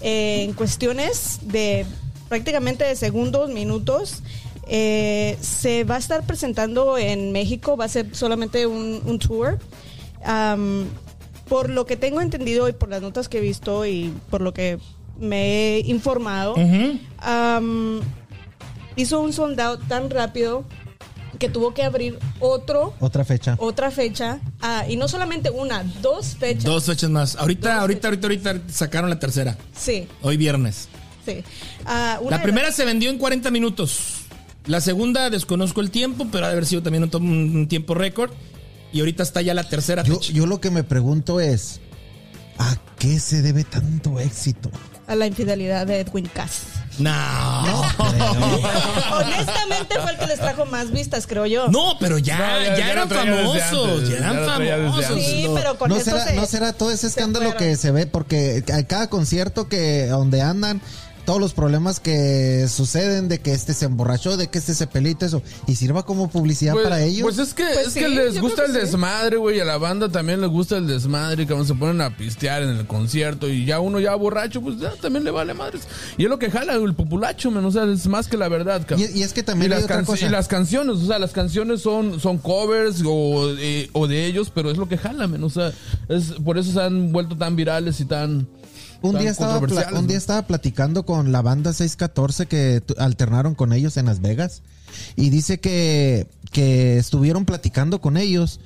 eh, en cuestiones de prácticamente de segundos, minutos. Eh, se va a estar presentando en México, va a ser solamente un, un tour. Por lo que tengo entendido y por las notas que he visto y por lo que me he informado, hizo un sold out tan rápido que tuvo que abrir otro Otra fecha. otra fecha ah, y no solamente una, dos fechas. Dos fechas más. Ahorita, Dos ahorita, ahorita, ahorita sacaron la tercera. Sí, Hoy viernes. sí. Ah, una La primera las- se vendió en 40 minutos. La segunda desconozco el tiempo, pero ha de haber sido también un, un tiempo récord. Y ahorita está ya la tercera Yo, fecha. yo lo que me pregunto es, ¿a qué se debe tanto éxito? a la infidelidad de Edwin Cass. No. Honestamente fue el que les trajo más vistas, creo yo. No, pero ya, No, ya- ya, ya lo eran famosos. antes, ya eran famosos. Sí, No. pero con ¿No esto será, se- ¿No será todo ese se escándalo fueron. que se ve? Porque a cada concierto que donde andan, todos los problemas que suceden de que este se emborrachó, de que este se pelita, eso, y sirva como publicidad Pues, para ellos. Pues es que, Pues es sí, que les gusta el sí. desmadre, güey. A la banda también les gusta el desmadre, que se ponen a pistear en el concierto. Y ya uno ya borracho, pues ya también le vale madres. Y es lo que jala el populacho, men. O sea, es más que la verdad, cabrón. Y- y es que también Y hay las, otra cosa. y las canciones, o sea, las canciones son, son covers o, eh, o de ellos, pero es lo que jala, men. O sea, es, por eso se han vuelto tan virales y tan. Un día, estaba un día estaba platicando con la banda 614 que alternaron con ellos en Las Vegas y dice que, que estuvieron platicando con ellos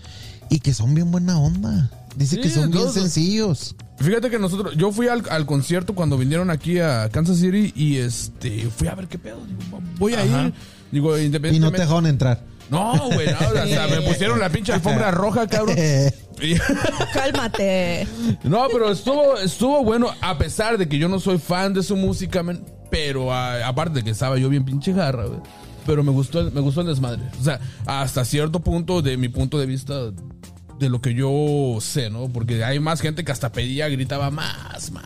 y que son bien buena onda. Dice Sí, que son bien sencillos. Fíjate que nosotros, yo fui al, al concierto cuando vinieron aquí a Kansas City y este, fui a ver qué pedo. Digo, voy a Ajá. ir. Digo, Y no te independientemente. dejaron entrar. No, güey, no, hasta me pusieron la pinche alfombra roja, cabrón. Cálmate. no, pero estuvo, estuvo bueno, a pesar de que yo no soy fan de su música, pero a- aparte de que estaba yo bien pinche jarra, güey. Pero me gustó, el, me gustó el desmadre. O sea, hasta cierto punto, de mi punto de vista, de lo que yo sé, ¿no? Porque hay más gente que hasta pedía, gritaba más, más, más.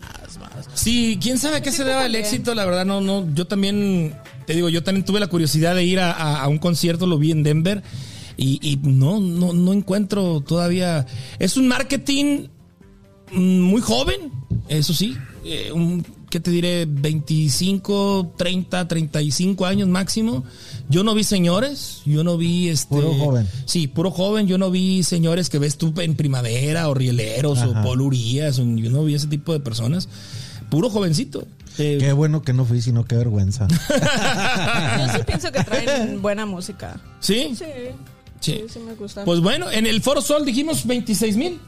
Sí, quién sabe a qué se deba el éxito, la verdad, no, no. Yo también, te digo, yo también tuve la curiosidad de ir a, a- a un concierto, lo vi en Denver, y, y no, no, no encuentro todavía. Es un marketing mm, muy joven, eso sí. eh, un, ¿Qué te diré? 25, 30, 35 años máximo. Yo no vi señores, yo no vi este. Puro joven. Sí, puro joven. Yo no vi señores que ves tú en primavera o rieleros o polurías. Yo no vi ese tipo de personas. Puro jovencito. Eh, Qué bueno que no fui, sino qué vergüenza. Yo sí pienso que traen buena música. ¿Sí? Sí. Sí. Sí, sí me gusta. Pues bueno, en el Foro Sol dijimos 26 mil.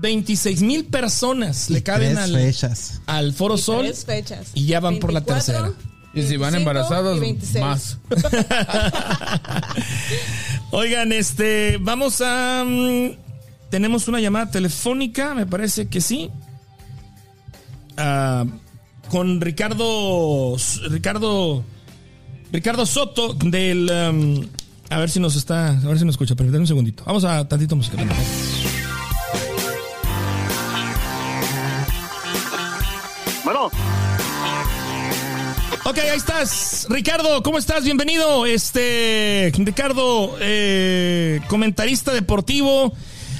26 mil personas le Y caben tres al, fechas. al Foro Y Sol. tres fechas. y ya van por la 24, tercera. Y si van 25 embarazadas, y 26. más. Oigan, este, vamos a. mm, tenemos una llamada telefónica, me parece que sí. Ah, con Ricardo, Ricardo, Ricardo Soto del, um, a ver si nos está, a ver si nos escucha, permítanme un segundito. Vamos a tantito música. Bueno. Ok, ahí estás. Ricardo, ¿cómo estás? Bienvenido. Este, Ricardo, eh, comentarista deportivo.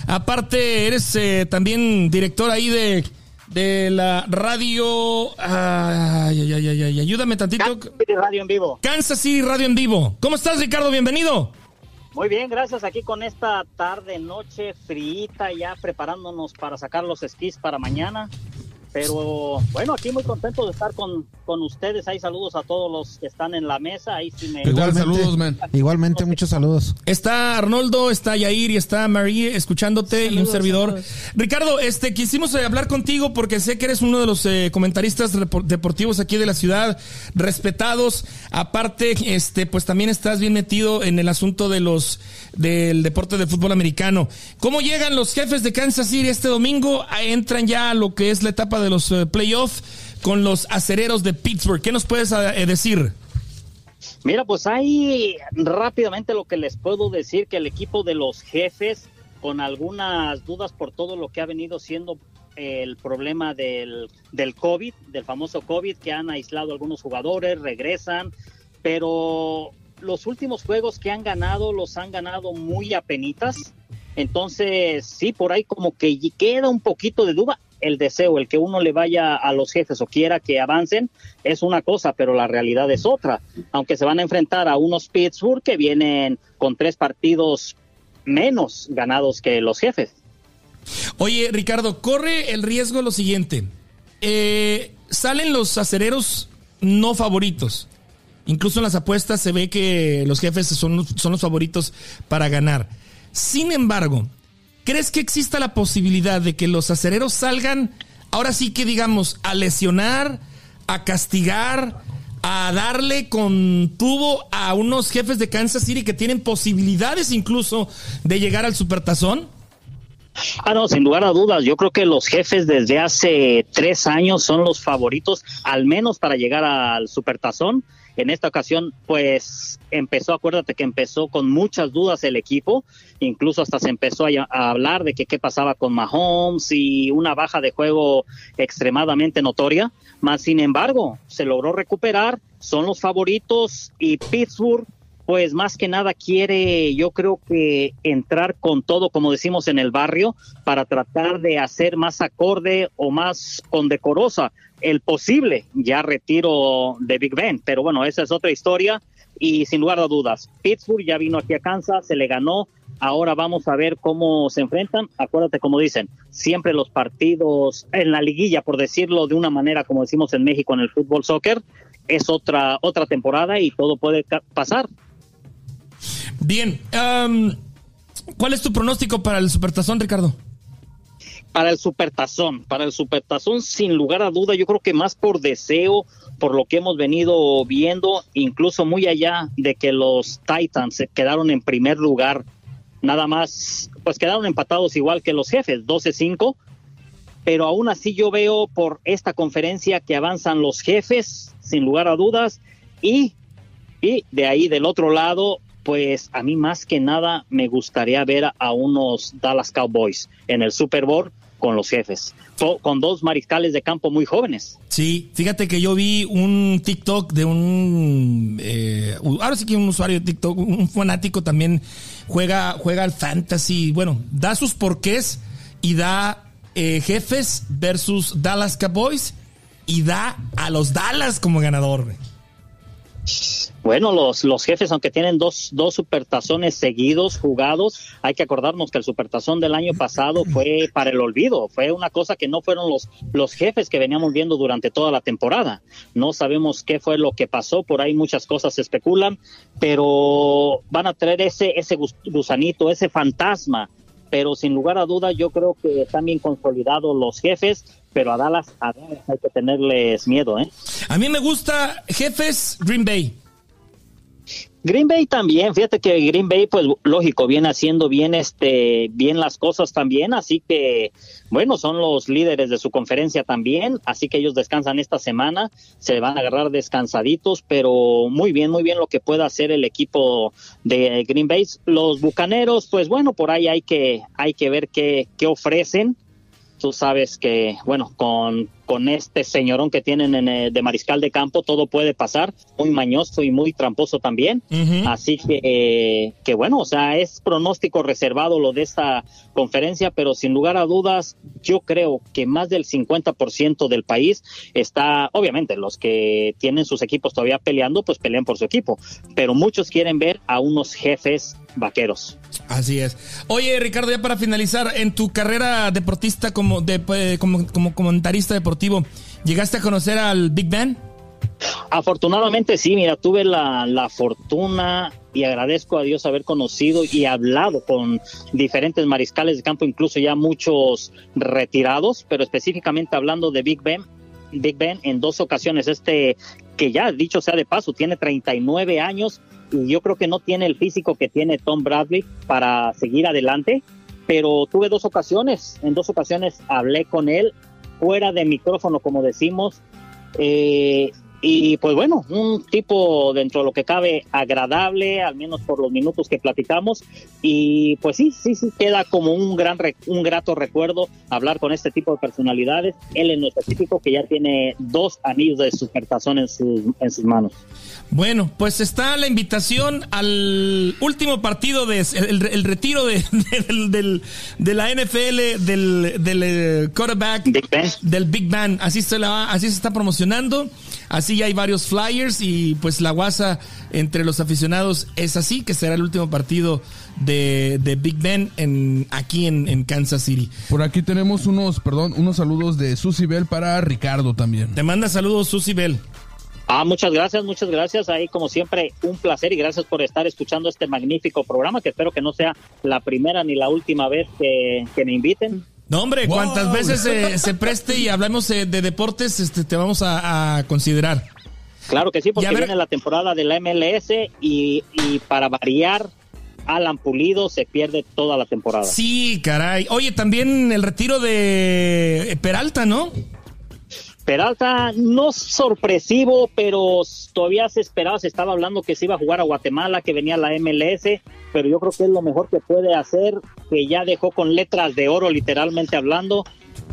Aparte, eres eh, también director ahí de de la radio. Ay, ay, ay, ay, ay, ayúdame tantito. Kansas City Radio en vivo. Kansas City Radio en vivo. ¿Cómo estás, Ricardo? Bienvenido. Muy bien, gracias. Aquí con esta tarde, noche, fríita, ya preparándonos para sacar los esquís para mañana. Pero bueno, aquí muy contento de estar con, con ustedes. Ahí saludos a todos los que están en la mesa. Ahí sí me... Igual, saludos, man. Igualmente, muchos saludos. Está Arnoldo, está Yair y está Marie escuchándote y un servidor. saludos. Ricardo, este quisimos eh, hablar contigo porque sé que eres uno de los eh, comentaristas deportivos aquí de la ciudad, respetados. Aparte, este, pues también estás bien metido en el asunto de los del deporte de fútbol americano. ¿Cómo llegan los jefes de Kansas City este domingo? Ah, Entran ya a lo que es la etapa de los eh, playoffs con los acereros de Pittsburgh. ¿Qué nos puedes eh, decir? Mira, pues ahí rápidamente lo que les puedo decir que el equipo de los jefes, con algunas dudas por todo lo que ha venido siendo el problema del, del COVID, del famoso COVID, que han aislado algunos jugadores, regresan, pero los últimos juegos que han ganado los han ganado muy apenitas. Entonces, sí, por ahí como que queda un poquito de duda. El deseo, el que uno le vaya a los jefes o quiera que avancen, es una cosa, pero la realidad es otra. Aunque se van a enfrentar a unos Pittsburgh que vienen con tres partidos menos ganados que los jefes. Oye, Ricardo, corre el riesgo lo siguiente. Eh, salen los acereros no favoritos. Incluso en las apuestas se ve que los jefes son, son los favoritos para ganar. Sin embargo, ¿crees que exista la posibilidad de que los acereros salgan, ahora sí que digamos, a lesionar, a castigar, a darle con tubo a unos jefes de Kansas City que tienen posibilidades incluso de llegar al supertazón? Ah, no, sin lugar a dudas. Yo creo que los jefes desde hace tres años son los favoritos, al menos para llegar al Supertazón. En esta ocasión, pues empezó, acuérdate que empezó con muchas dudas el equipo, incluso hasta se empezó a, a hablar de que qué pasaba con Mahomes y una baja de juego extremadamente notoria. Más sin embargo, se logró recuperar, son los favoritos y Pittsburgh pues más que nada quiere, yo creo que entrar con todo, como decimos en el barrio, para tratar de hacer más acorde o más condecorosa el posible ya retiro de Big Ben. Pero bueno, esa es otra historia y sin lugar a dudas, Pittsburgh ya vino aquí a Kansas, se le ganó. Ahora vamos a ver cómo se enfrentan. Acuérdate, como dicen, siempre los partidos en la liguilla, por decirlo de una manera, como decimos en México en el fútbol soccer, es otra otra temporada y todo puede pasar. Bien, am, ¿cuál es tu pronóstico para el Supertazón, Ricardo? para el supertazón, para el supertazón sin lugar a duda, yo creo que más por deseo, por lo que hemos venido viendo, incluso muy allá de que los Titans se quedaron en primer lugar, nada más, pues quedaron empatados igual que los jefes, 12-5, pero aún así yo veo por esta conferencia que avanzan los jefes, sin lugar a dudas, y, y de ahí del otro lado, pues a mí más que nada me gustaría ver a, unos Dallas Cowboys en el Super Bowl con los jefes, co- con dos mariscales de campo muy jóvenes. Sí, fíjate que yo vi un TikTok de un, eh, ahora sí que un usuario de TikTok, un fanático también juega, juega al fantasy, bueno, da sus porqués y da eh, jefes versus Dallas Cowboys y da a los Dallas como ganador. Bueno, los, los jefes, aunque tienen dos, dos supertazones seguidos jugados, hay que acordarnos que el supertazón del año pasado fue para el olvido, fue una cosa que no fueron los, los jefes que veníamos viendo durante toda la temporada. No sabemos qué fue lo que pasó, por ahí muchas cosas se especulan, pero van a traer ese, ese gus- gusanito, ese fantasma. Pero sin lugar a duda, yo creo que están bien consolidados los jefes, pero a Dallas, a Dallas hay que tenerles miedo, ¿eh? A mí me gusta jefes Green Bay. Green Bay también, fíjate que Green Bay, pues lógico, viene haciendo bien este, bien las cosas también, así que, bueno, son los líderes de su conferencia también, así que ellos descansan esta semana, se van a agarrar descansaditos, pero muy bien, muy bien lo que pueda hacer el equipo de Green Bay. Los bucaneros, pues bueno, por ahí hay que, hay que ver qué, qué ofrecen. Tú sabes que, bueno, con con este señorón que tienen en, eh, de mariscal de campo, todo puede pasar, muy mañoso y muy tramposo también. Así que, eh, que bueno, o sea, es pronóstico reservado lo de esta conferencia, pero sin lugar a dudas, yo creo que más del 50% del país está, obviamente, los que tienen sus equipos todavía peleando, pues pelean por su equipo, pero muchos quieren ver a unos jefes vaqueros. Así es. Oye, Ricardo, ya para finalizar, en tu carrera deportista como, de, eh, como, como comentarista deportivo, ¿llegaste a conocer al Big Ben? Afortunadamente sí, mira, tuve la, la fortuna y agradezco a Dios haber conocido y hablado con diferentes mariscales de campo, incluso ya muchos retirados, pero específicamente hablando de Big Ben, Big Ben en dos ocasiones, este que ya dicho sea de paso, tiene 39 años y yo creo que no tiene el físico que tiene Tom Bradley para seguir adelante, pero tuve dos ocasiones, en dos ocasiones hablé con él fuera de micrófono, como decimos, eh, y pues bueno, un tipo dentro de lo que cabe agradable, al menos por los minutos que platicamos. Y pues sí, sí, sí, queda como un gran, un grato recuerdo hablar con este tipo de personalidades. Él en lo específico que ya tiene dos anillos de supertazón en sus, en sus manos. Bueno, pues está la invitación al último partido de el, el retiro de, de la NFL del, del eh, quarterback Big del Big Bang. Así se la, así se está promocionando. Así ya hay varios flyers y pues la guasa entre los aficionados es así que será el último partido de, de Big Ben en aquí en, en Kansas City. Por aquí tenemos unos, perdón, unos saludos de Susy Bell para Ricardo también. Te manda saludos Susy Bell. Ah, muchas gracias, muchas gracias. Ahí, como siempre, un placer y gracias por estar escuchando este magnífico programa, que espero que no sea la primera ni la última vez que, que me inviten. No, hombre, Wow. cuantas veces se, se preste y hablamos eh, de deportes, este, te vamos a, a considerar. Claro que sí, porque viene la temporada de la MLS y, y para variar, Alan Pulido se pierde toda la temporada. Sí, caray. Oye, también el retiro de Peralta, ¿no? Peralta, no sorpresivo, pero todavía se esperaba, se estaba hablando que se iba a jugar a Guatemala, que venía la MLS, pero yo creo que es lo mejor que puede hacer, que ya dejó con letras de oro, literalmente hablando,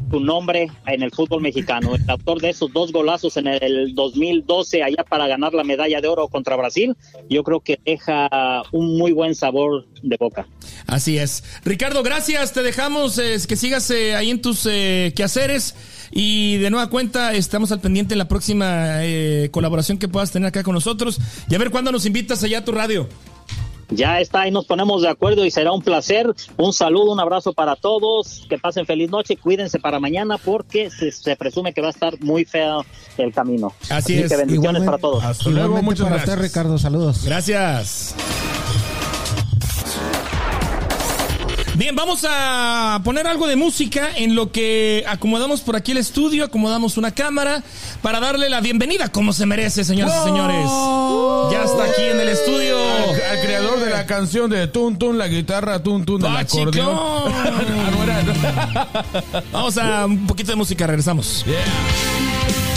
su nombre en el fútbol mexicano. El autor de esos dos golazos en el 2012 allá para ganar la medalla de oro contra Brasil, yo creo que deja un muy buen sabor de boca. Así es. Ricardo, gracias. Te dejamos eh, que sigas eh, ahí en tus eh, quehaceres. Y de nueva cuenta, estamos al pendiente en la próxima colaboración que puedas tener acá con nosotros. Y a ver cuándo nos invitas allá a tu radio. Ya está, ahí nos ponemos de acuerdo y será un placer. Un saludo, un abrazo para todos. Que pasen feliz noche. Cuídense para mañana porque se, se presume que va a estar muy feo el camino. Así es. que bendiciones Igualmente- para todos. Hasta luego, muchas para gracias. usted, Ricardo. Saludos. Gracias. Bien, vamos a poner algo de música en lo que acomodamos por aquí el estudio, acomodamos una cámara para darle la bienvenida como se merece, señoras y señores. Ya está aquí en el estudio. Al, al creador de la canción de Tun Tun, la guitarra Tun Tun, del acordeón. Ah, no era. Vamos a un poquito de música, regresamos. ¿Cuántas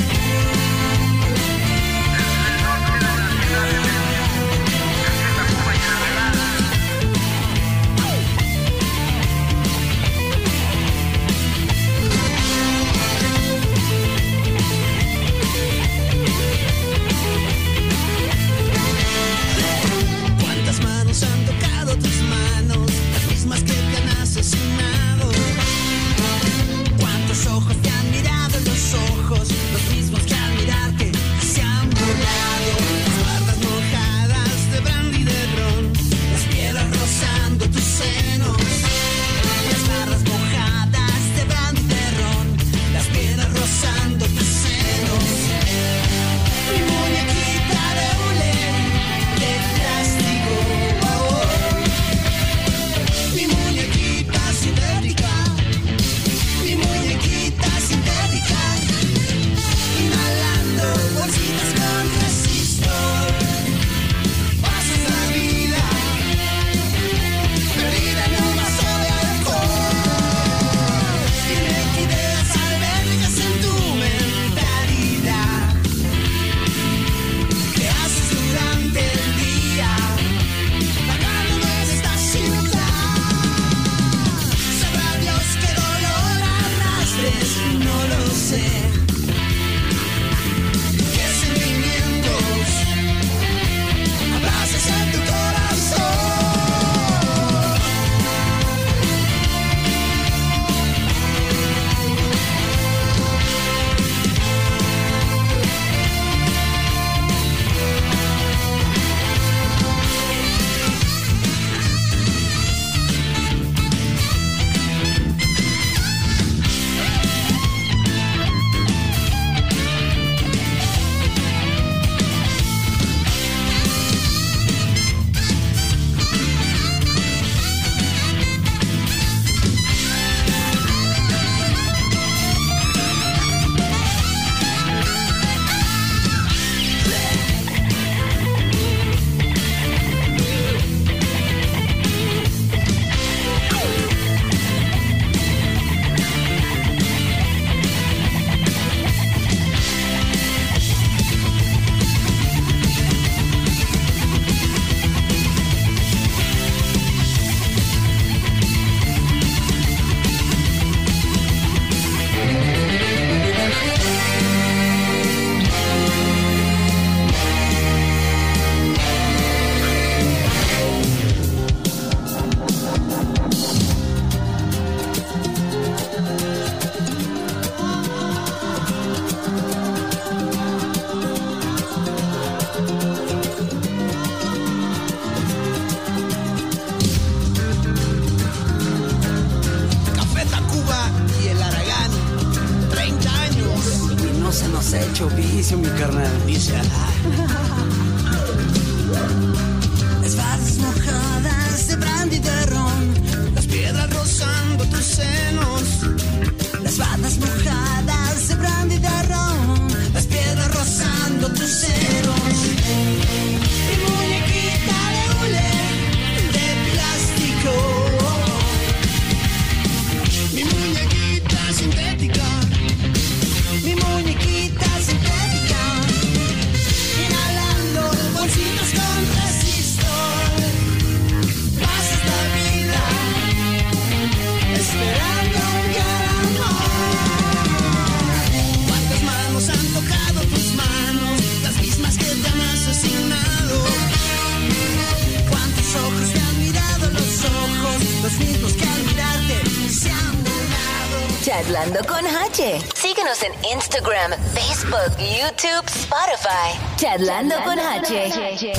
Spotify. Chatlando con H.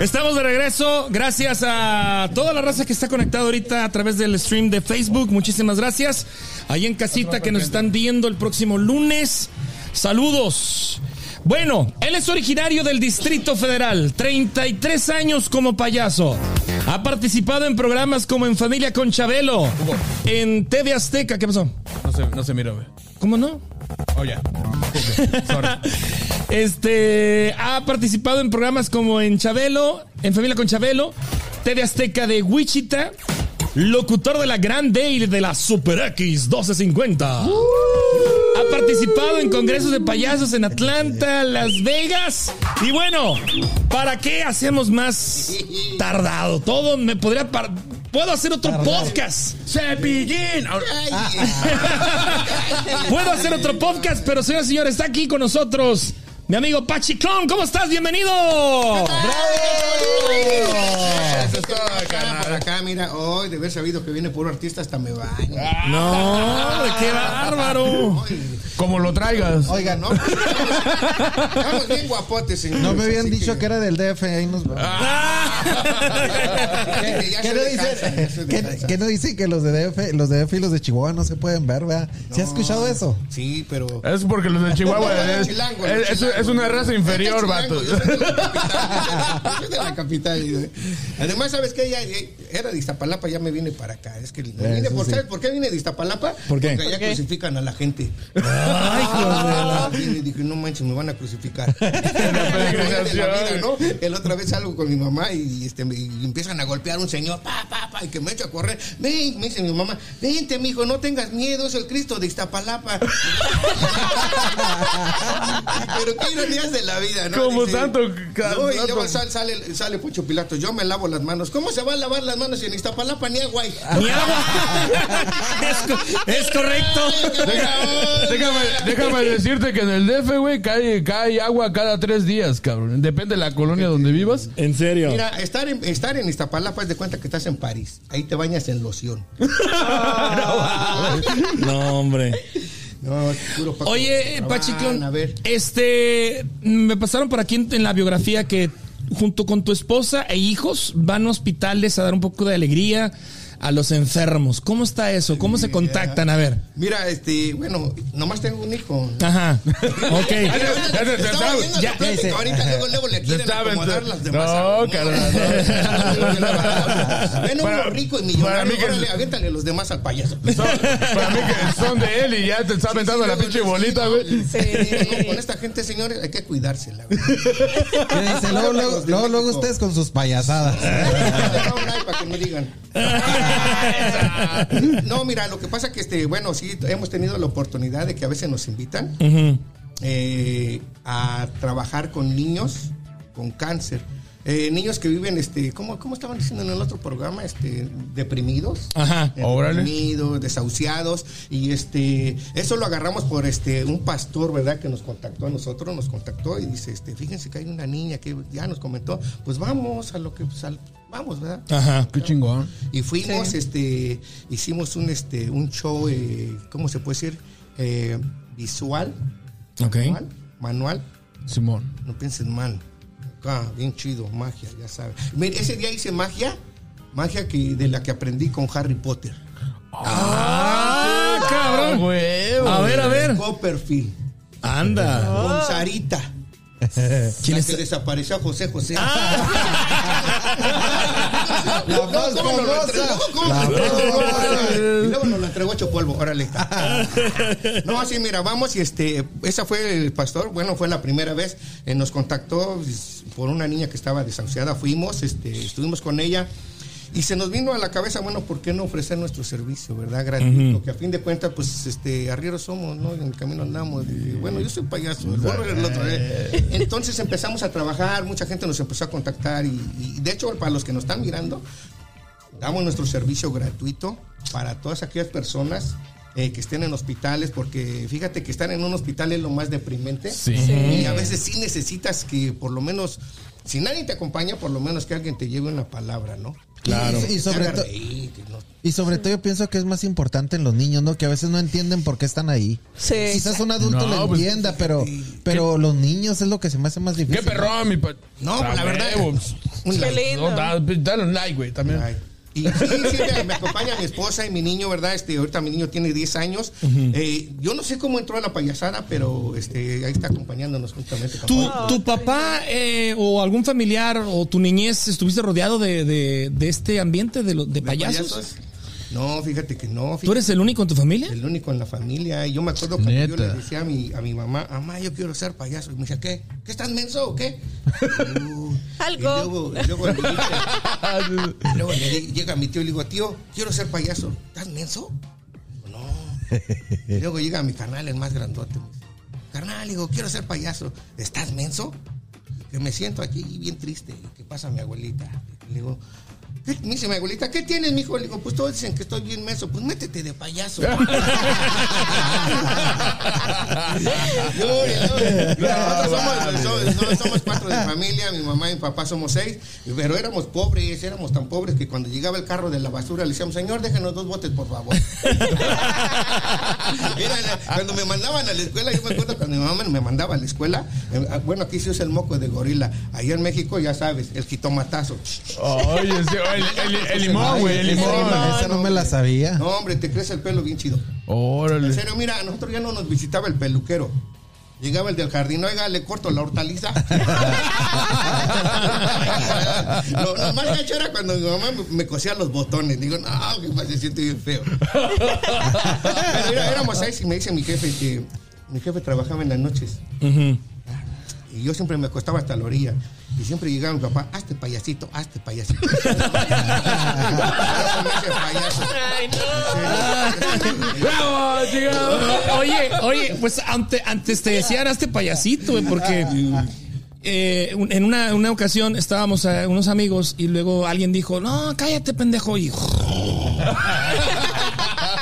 Estamos de regreso. Gracias a toda la raza que está conectada ahorita a través del stream de Facebook. Muchísimas gracias. Ahí en casita que nos están viendo el próximo lunes. Saludos. Bueno, él es originario del Distrito Federal, 33 años como payaso. Ha participado en programas como En Familia con Chabelo, en TV Azteca. ¿Qué pasó? No se, no se güey. ¿Cómo no? Oh, ya. Este ha participado en programas como en Chabelo, en Familia con Chabelo, TV Azteca de Wichita, locutor de la Grande y de la Super X 1250. Ha participado en congresos de payasos en Atlanta, Las Vegas. Y bueno, ¿para qué hacemos más tardado? Todo me podría Puedo hacer otro podcast. Cepillín. Puedo hacer otro podcast, pero señor señor, está aquí con nosotros mi amigo Pachi Clon. ¿Cómo estás? Bienvenido. Eso es todo, Acá, carnal. por acá, mira, hoy de haber sabido que viene puro artista hasta me baño. No, qué bárbaro. Como lo traigas. Oiga, no. Estamos bien guapotes, señores. No me habían dicho que era del DF, ahí nos que ya ¿Qué se no, dicen, se ¿qué, no dicen que los de DF, los de DF y los de Chihuahua no se pueden ver, ¿verdad? ¿Sí has escuchado eso? Sí, pero. Es porque los de Chihuahua No, no, es, chilango, es- es- chilango. es una raza inferior, vato. Yo soy de la capital. Yo soy de la capital. Además, ¿sabes qué? Ya, era de Iztapalapa, ya me vine para acá. Es que me vine por, sí. ¿sabes por qué vine de Iztapalapa? ¿Por qué? Porque allá crucifican a la gente. Ay, Vine y dije, no manches, me van a crucificar. la vida, ¿no? El otra vez salgo con mi mamá y, este, y empiezan a golpear a un señor, pa, pa, pa, y que me echo a correr. Ven, me dice mi mamá, vente, mijo, no tengas miedo, es el Cristo de Iztapalapa. Pero qué ironías de la vida, ¿no? Como Dice, ca- no, y luego sale, sale, sale Pilato, yo me lavo las manos. ¿Cómo se va a lavar las manos si en Iztapalapa ni agua hay? Ni agua. Es, es correcto. Déjame, déjame decirte que en el DF, güey, cae, cae agua cada tres días, cabrón. Depende de la colonia donde vivas. En serio. Mira, estar en, estar en Iztapalapa es de cuenta que estás en París. Ahí te bañas en loción. No, hombre. No, puro Paco Oye, Rabanne, Pachiclón, A ver. este, me pasaron por aquí en, en la biografía que junto con tu esposa e hijos van a hospitales a dar un poco de alegría a los enfermos. ¿Cómo está eso? ¿Cómo se contactan? A ver. Mira, este, bueno, nomás tengo un hijo. Ajá. Ok. Ya, ahorita luego, luego le quieren estaba acomodar ent- las demás. No, carnal, Ven uno rico y millonario, órale, aviéntale los demás al payaso. Son- para mí que son de él y ya te está aventando la pinche bolita, güey. Sí, no, con esta gente, señores, hay que cuidársela. Luego, luego, ustedes con sus payasadas. para que no digan. No, mira, lo que pasa que este, bueno, sí hemos tenido la oportunidad de que a veces nos invitan eh, a trabajar con niños con cáncer. Eh, niños que viven, este, ¿cómo, ¿cómo estaban diciendo en el otro programa? Este, deprimidos. Ajá. Deprimidos, desahuciados y este eso lo agarramos por este un pastor verdad que nos contactó a nosotros nos contactó y dice este fíjense que hay una niña que ya nos comentó pues vamos a lo que pues, al- vamos verdad Ajá. Qué chingón. y fuimos este hicimos un este un show eh, cómo se puede decir Eh, visual Ok. manual, manual Simón. no piensen mal acá bien chido magia ya sabes Mira, ese día hice magia magia que de la que aprendí con Harry Potter ¡Ah! cabrón. huevo. A ver, a ver. Copperfield. Anda. Con Sarita. ¿Quién la es? que desapareció José José. La más ¿Cómo nos lo famosa. ¿Cómo La polvo, órale. No, así mira, vamos y este, esa fue el pastor, bueno, fue la primera vez, eh, nos contactó pues, por una niña que estaba desahuciada, fuimos, este, estuvimos con ella. Y se nos vino a la cabeza, bueno, ¿por qué no ofrecer nuestro servicio, verdad? Gratuito, que a fin de cuentas, pues, este, arrieros somos, ¿no? En el camino andamos. Y, bueno, yo soy payaso, el el otro, ¿eh? Entonces empezamos a trabajar, mucha gente nos empezó a contactar y, y, de hecho, para los que nos están mirando, damos nuestro servicio gratuito para todas aquellas personas eh, que estén en hospitales, porque fíjate que estar en un hospital es lo más deprimente. Sí. Y a veces sí necesitas que por lo menos, si nadie te acompaña, por lo menos que alguien te lleve una palabra, ¿no? Claro. Y, y sobre todo. Y sobre todo yo pienso que es más importante en los niños, ¿no? Que a veces no entienden por qué están ahí. Sí. Quizás un adulto No, lo pues, entienda, pero, pero los niños es lo que se me hace más difícil. Qué perrón, mi pa. No, la verdad. Qué like. lindo. No, da- dale un like, güey, también. Ay. Y sí, sí, me, me acompaña mi esposa y mi niño, ¿verdad? Este, ahorita mi niño tiene 10 años. Eh, yo no sé cómo entró a la payasada, pero este, ahí está acompañándonos justamente. ¿Tu, tu papá eh, o algún familiar o tu niñez estuviste rodeado de, de- de este ambiente de, lo- de ¿De payasos? No, fíjate que no. ¿Tú eres el único en tu familia? El único en la familia. Y yo me acuerdo cuando yo le decía a mi, a mi mamá, mamá, yo quiero ser payaso. Y me decía, ¿qué? ¿Qué estás menso o qué? Uh, Algo. Y luego, y luego le dije- y luego le llega mi tío y le digo, tío, quiero ser payaso. ¿Estás menso? Digo, no. Y luego llega mi carnal, el más grandote. me dice, Carnal, digo, quiero ser payaso. ¿Estás menso? Que me siento aquí bien triste. ¿Qué pasa mi abuelita? Le digo, ¿qué? me dice mi abuelita, ¿qué tienes, mijo? Le digo, pues todos dicen que estoy bien menso. Pues métete de payaso. No, no, nosotros somos, cuatro de familia, mi mamá y mi papá somos seis, pero éramos pobres, éramos tan pobres que cuando llegaba el carro de la basura le decíamos, señor, déjenos dos botes, por favor. Cuando me mandaban a la escuela, yo me acuerdo cuando mi mamá me mandaba a la escuela, eh, bueno, aquí se usa el moco de gorila, allá en México ya sabes, el jitomatazo. Oye, sí, el, el- el limón, güey, el limón. no- esa no me la sabía. No, hombre, te crece el pelo bien chido. En serio, mira, a nosotros ya no nos visitaba el peluquero. Llegaba el del jardín, oiga, le corto la hortaliza. lo, lo más gacho era cuando mi mamá me, me cosía los botones. Digo, no, que pasa, se siente bien feo. Pero mira, éramos seis y me dice mi jefe que mi jefe trabajaba en las noches. Y yo siempre me acostaba hasta la orilla. Y siempre llegaba mi papá, hazte payasito, hazte payasito. payaso. Ay, no. ¡Bravo, chica! Oye, oye, pues ante- antes te decían este payasito, porque eh, en una, una ocasión estábamos eh, unos amigos y luego alguien dijo, no, cállate, pendejo. Y,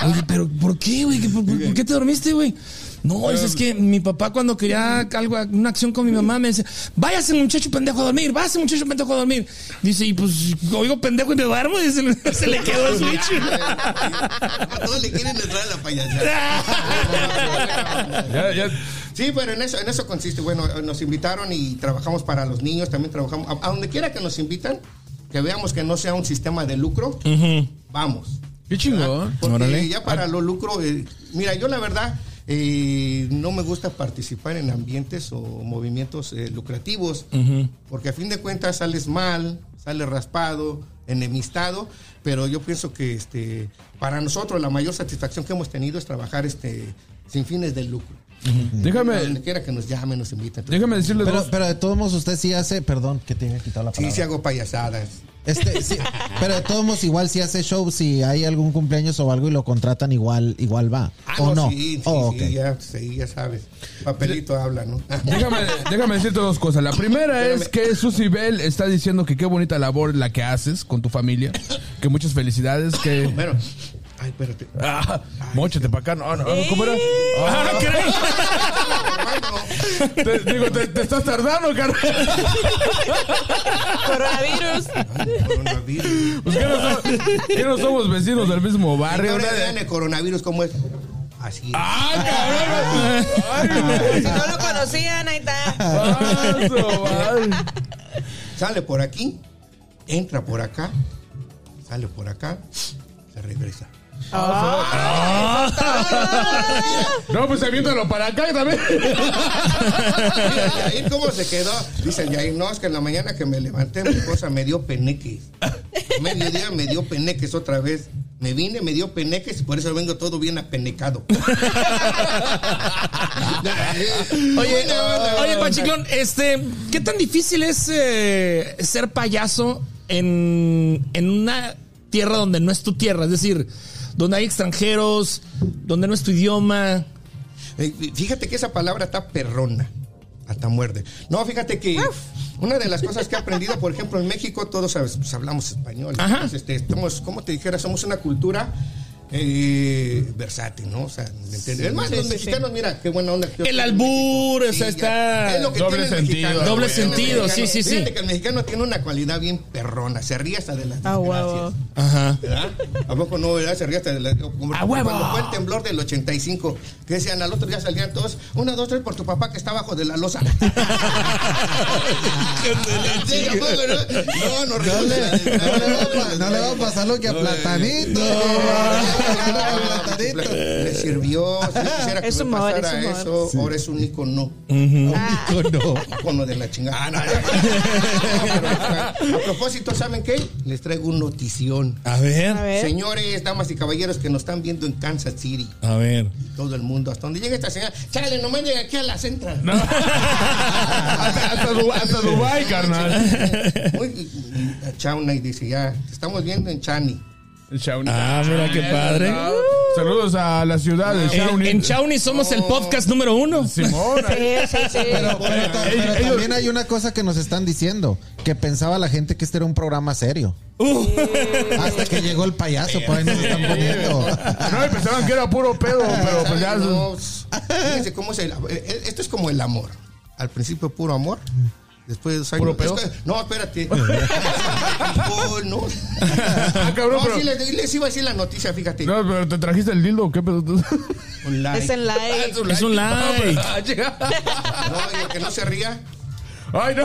Oye, pero ¿por qué, güey? ¿Por, por- por qué te dormiste, güey? No, es, es que mi papá cuando quería algo, una acción con mi mamá me decía, váyase muchacho pendejo a dormir, váyase muchacho pendejo a dormir. Dice, y pues oigo pendejo y me duermo y se, le- se le quedó el switch. A todos le quieren entrar a la payasada. Ya, ya. Sí, pero en eso, en eso consiste. Bueno, nos invitaron y trabajamos para los niños, también trabajamos. A, a donde quiera que nos invitan, que veamos que no sea un sistema de lucro, vamos. Qué chingón. Porque Órale. ya para lo lucro, eh, mira, yo la verdad eh, no me gusta participar en ambientes o movimientos eh, lucrativos, porque a fin de cuentas sales mal, sales raspado, enemistado, pero yo pienso que este, para nosotros la mayor satisfacción que hemos tenido es trabajar este, sin fines de lucro. A Déjame, donde quiera que nos llamen, nos inviten. déjame decirles Pero, dos. pero de todos modos usted sí hace, perdón, que te haya quitado la Sí, palabra. sí hago payasadas. Este, sí, pero de todos modos igual si hace show, si hay algún cumpleaños o algo y lo contratan igual, igual va. Ah, ¿O no? Sí, sí, Oh, sí, ya, sí, ya sabes. Papelito habla, ¿no? Déjame, déjame decirte dos cosas. La primera es que Susy Bell está diciendo que qué bonita labor la que haces con tu familia. Que muchas felicidades. Que. Bueno, ay, espérate. Ah, móchate para acá. No, no, ¿Cómo era? Ah, caray. Te- digo, te, te estás tardando, carnal. Coronavirus. Coronavirus. Pues, ¿qué, no somos, qué no somos vecinos del mismo barrio? El coronavirus cómo es. Así es. ¡Ah, cabrón! Si no lo conocían, ahí está. Sale por aquí, entra por acá, sale por acá, se regresa. No, pues aviéntalo para acá también. Yair, ¿cómo se quedó? Dice Yair, no, es que en la mañana que me levanté, mi esposa me dio peneques. A mediodía me dio peneques otra vez. Me vine, me dio peneques y por eso vengo todo bien apenecado. Oye, oye, Pachiclón, este, ¿qué tan difícil es eh, ser payaso en, en una tierra donde no es tu tierra? Es decir, donde hay extranjeros, donde no es tu idioma. Eh, Fíjate que esa palabra está perrona. Hasta muerde. No, fíjate que una de las cosas que he aprendido, por ejemplo, en México todos sabes, pues, hablamos español. Ajá. Entonces, este, estamos, como te dijera, somos una cultura eh, versátil, ¿no? O sea, ¿me entiendes? es más, Sí, los sí, mexicanos, mira, qué buena onda. que- El albur, o sea, está. Es lo que Doble tiene el sentido. mexicano. Doble sentido, sí, sí, sí. Fíjate que el mexicano tiene una cualidad bien perrona. Se ríe hasta de las Ah, desgracias. Ajá. ¿Verdad? ¿A poco no, verdad? Se ríe hasta de la... Como ¡A huevo! Cuando fue el temblor del 85, que decían al otro día salían todos, una, dos, tres, por tu papá que está abajo de la losa. Sí, ¿a poco no? No, no, No le, no le va a recuerdo. pa- no le va a pasar lo que a Platanito. A Platanito. Le sirvió, si yo quisiera que Es me humor, es pasara eso, ahora es un icono. Icono. Icono de la chingada. Ah, no, no. No, a propósito, ¿saben qué? Les traigo un notición. A ver. A ver. Señores, damas y caballeros que nos están viendo en Kansas City, A ver. todo el mundo, hasta donde llega esta señora, chale, nomás llega aquí a la central. hasta, hasta Du- hasta Dubai, carnal. Muy, y- y a Chauna y dice, ya, te estamos viendo en Chani. Shawnee. Ah, mira qué padre. Saludos a la ciudad de En, Shawnee. en Shawnee somos el podcast número uno. Simón. Sí, sí, sí. Pero, pero ta- pero Ellos- también hay una cosa que nos están diciendo, que pensaba la gente que este era un programa serio. Hasta que llegó el payaso, por ahí nos están poniendo. No, y pensaban que era puro pedo, pero pues ya. No, fíjense cómo es el, eh, esto es como el amor. Al principio puro amor. Después años- es que- no, espérate. Oh, no. Ah, cabrón, No, pero. sí, les, les iba a decir la noticia, fíjate. No, pero te trajiste el dildo, ¿qué pedo? Un like. Es en like. Es un like. No, y el que no se ría. Ay, no.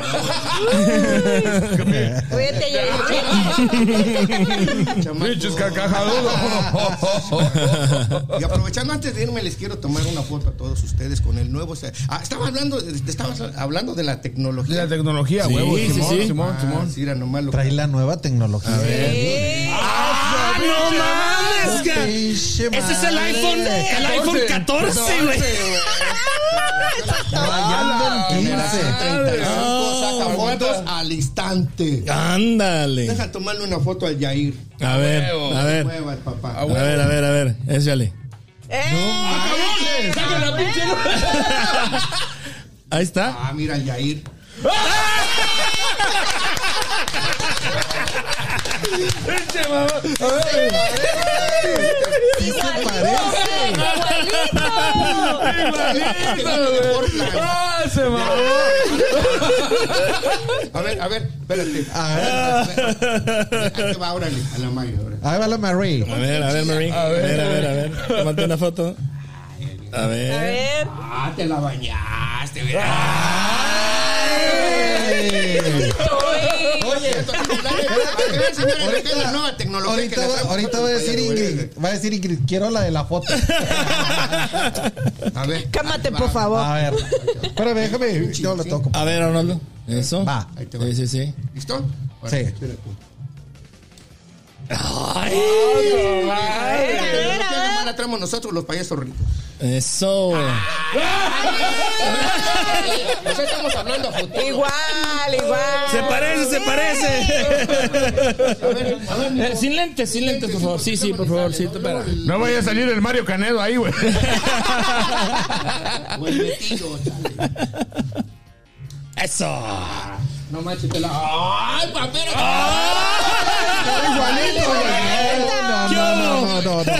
Chamaco. Pinches carcajadudos. Y aprovechando antes de irme, les quiero tomar una foto a todos ustedes con el nuevo. Ah, estaba hablando, estabas hablando de la De tecnología. la tecnología, Sí, huevo. sí, Simón, sí. Simón, Ah, Simón. sí, era nomás lo Trae la nueva tecnología. ¡Ah, no mames! Ese es el iPhone, el iPhone 14, güey. Rayando en 15. Generación 35 saca Ah, fotos al instante. Ándale. Deja tomarle una foto al Yair. A ver, a ver. A ver, a ver, a ver. Échale. ¡Eh! Ahí está. Ah, mira el Yair. Sí se parece. ¡Ah, se mamó! A ver, a ver, espérate. A ver. Ahí te va, órale, a la órale. Ahí va la Marie. A ver, a ver, Marie. A ver, a ver, a ver. Tómate una foto. A A ver. ver. Ah, te la bañaste. Oye, Ahorita, la va- ahorita va a decir Ingrid, va a decir Ingrid, quiero la de la foto. A ver. Cámate, por favor. A ver. Espérame, déjame, yo lo toco. A ver, Arnoldo. Eso. Va. Ahí te va. Sí, sí, sí. ¿Listo? Sí. Ay, A ver, a ver, ¿Qué a ver. la traemos nosotros los payasos ricos? eso. Pues estamos hablando a futuro. Igual, igual. Se parece, se parece. A ver, a ver. Eh, sin lentes, sin lentes, por favor. Sí, sí, por favor. Sí, tú espera. No vaya a salir el Mario Canedo ahí, güey. Metido, chale. Eso. No manches, te la. ¡Ay, papero! Igualito. No, no, no, no, no.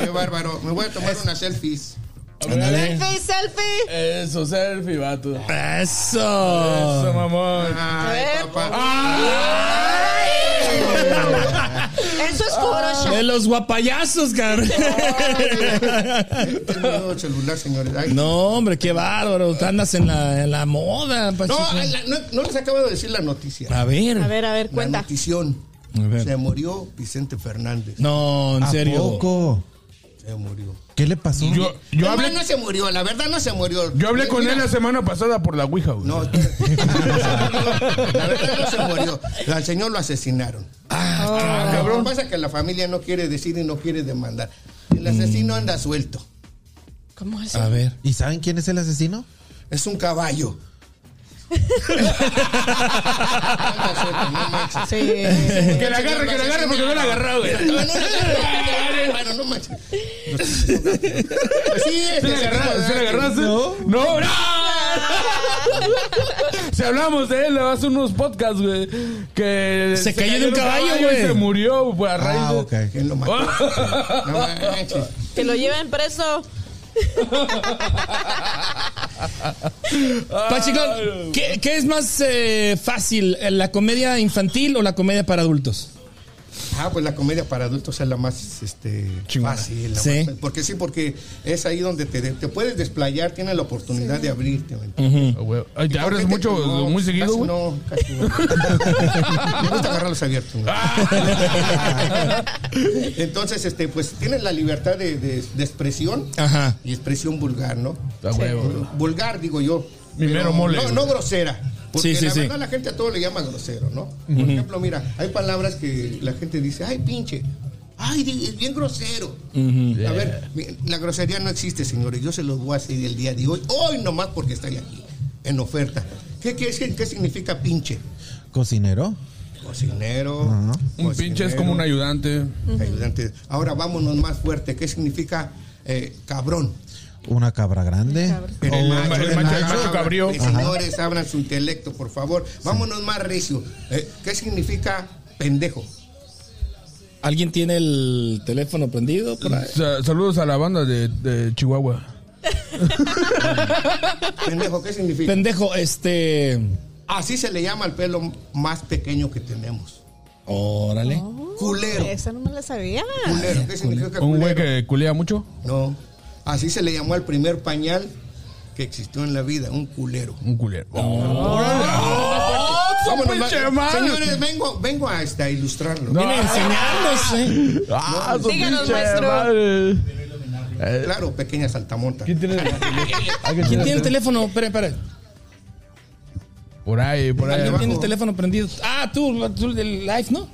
Qué bárbaro. Me voy a tomar unas selfies. Selfie, selfie. Eso, selfie, vato. Eso, Eso. mamón. Ay, papá. Eso es Photoshop. De los guapayazos, cabrón. Tengo el celular, señores. Ay. No, hombre, qué bárbaro. Tú andas en la, en la moda, No, la- no, no les acabo de decir la noticia. A ver. A ver, a ver, La cuenta. notición. A ver. Se murió Vicente Fernández. No, en ¿A serio. poco? Se murió. ¿Qué le pasó? Yo, yo No, hablé, no se murió, la verdad no se murió. yo hablé con Mira, él la semana pasada por la Ouija, güey. No, la verdad no se murió. Al señor lo asesinaron. Ah, cabrón. Pasa que la familia no quiere decir y no quiere demandar. El asesino anda suelto. ¿Cómo es? A ver. ¿Y saben quién es el asesino? Es un caballo. Sí. Que la agarre, que la agarre porque no la agarró, güey. No, no, no, no, Bueno, no manches. Pues sí, ¿Se la agarraste? ¿Se la agarraste? No. No, no. Si hablamos de él hace unos podcasts, güey, que Se cayó de un caballo, güey. y se murió pues, a raíz Ah, ok. ¿Quién lo mató? No manches. Que lo lleven preso. Pachiclón, ¿qué, es más eh, fácil, la comedia infantil o la comedia para adultos? Ah, pues la comedia para adultos es la más este, fácil. la Sí. más- porque sí, porque es ahí donde te, te puedes desplayar, tienes la oportunidad de abrirte. ¿me entiendes? Ah. Ay, ¿Te ¿Y por abres mucho, no, muy seguido, casi? No, casi no. Me gusta agarrarlos abiertos. ¿no? Entonces, este, pues tienes la libertad de, de- de expresión Ajá. y expresión vulgar, ¿no? Vulgar, digo yo. Mi mero mole, No, no grosera. Porque Sí, sí, la sí. verdad la gente a todo le llama grosero, ¿no? Por ejemplo, mira, hay palabras que la gente dice, ay, pinche. Ay, es bien grosero. A ver, la grosería no existe, señores. Yo se los voy a decir el día de hoy. Hoy nomás porque estoy aquí, en oferta. ¿Qué, qué, es- qué significa pinche? ¿Cocinero? Cocinero. Un pinche es como un ayudante. ayudante. Ahora vámonos más fuerte. ¿Qué significa eh, cabrón? ¿Una cabra grande? El ¿O macho, el el macho- el macho. macho cabrío. Señores, abran su intelecto, por favor. Vámonos más recio. Eh, ¿Qué significa pendejo? ¿Alguien tiene el teléfono prendido? por ahí? Sa- saludos a la banda de, de Chihuahua. Pendejo, ¿qué significa? Pendejo, este. Así se le llama al pelo más pequeño que tenemos. Órale. Culero. Esa no me la sabía. Culero. ¿Qué significa Un güey culero? que culea mucho. No. Así se le llamó al primer pañal que existió en la vida, un culero. Un culero. Pinche va- madre! Señores, vengo, vengo a, este, a ilustrarlo. Viene enseñándose. Ah, su Díganos, pinche maestro. madre. Claro, pequeña saltamonta. ¿Quién tiene, ¿Quién tiene el teléfono? Espera, espera. Por ahí, por ahí. ¿Quién tiene el teléfono prendido? Ah, tú, tú del live, ¿no?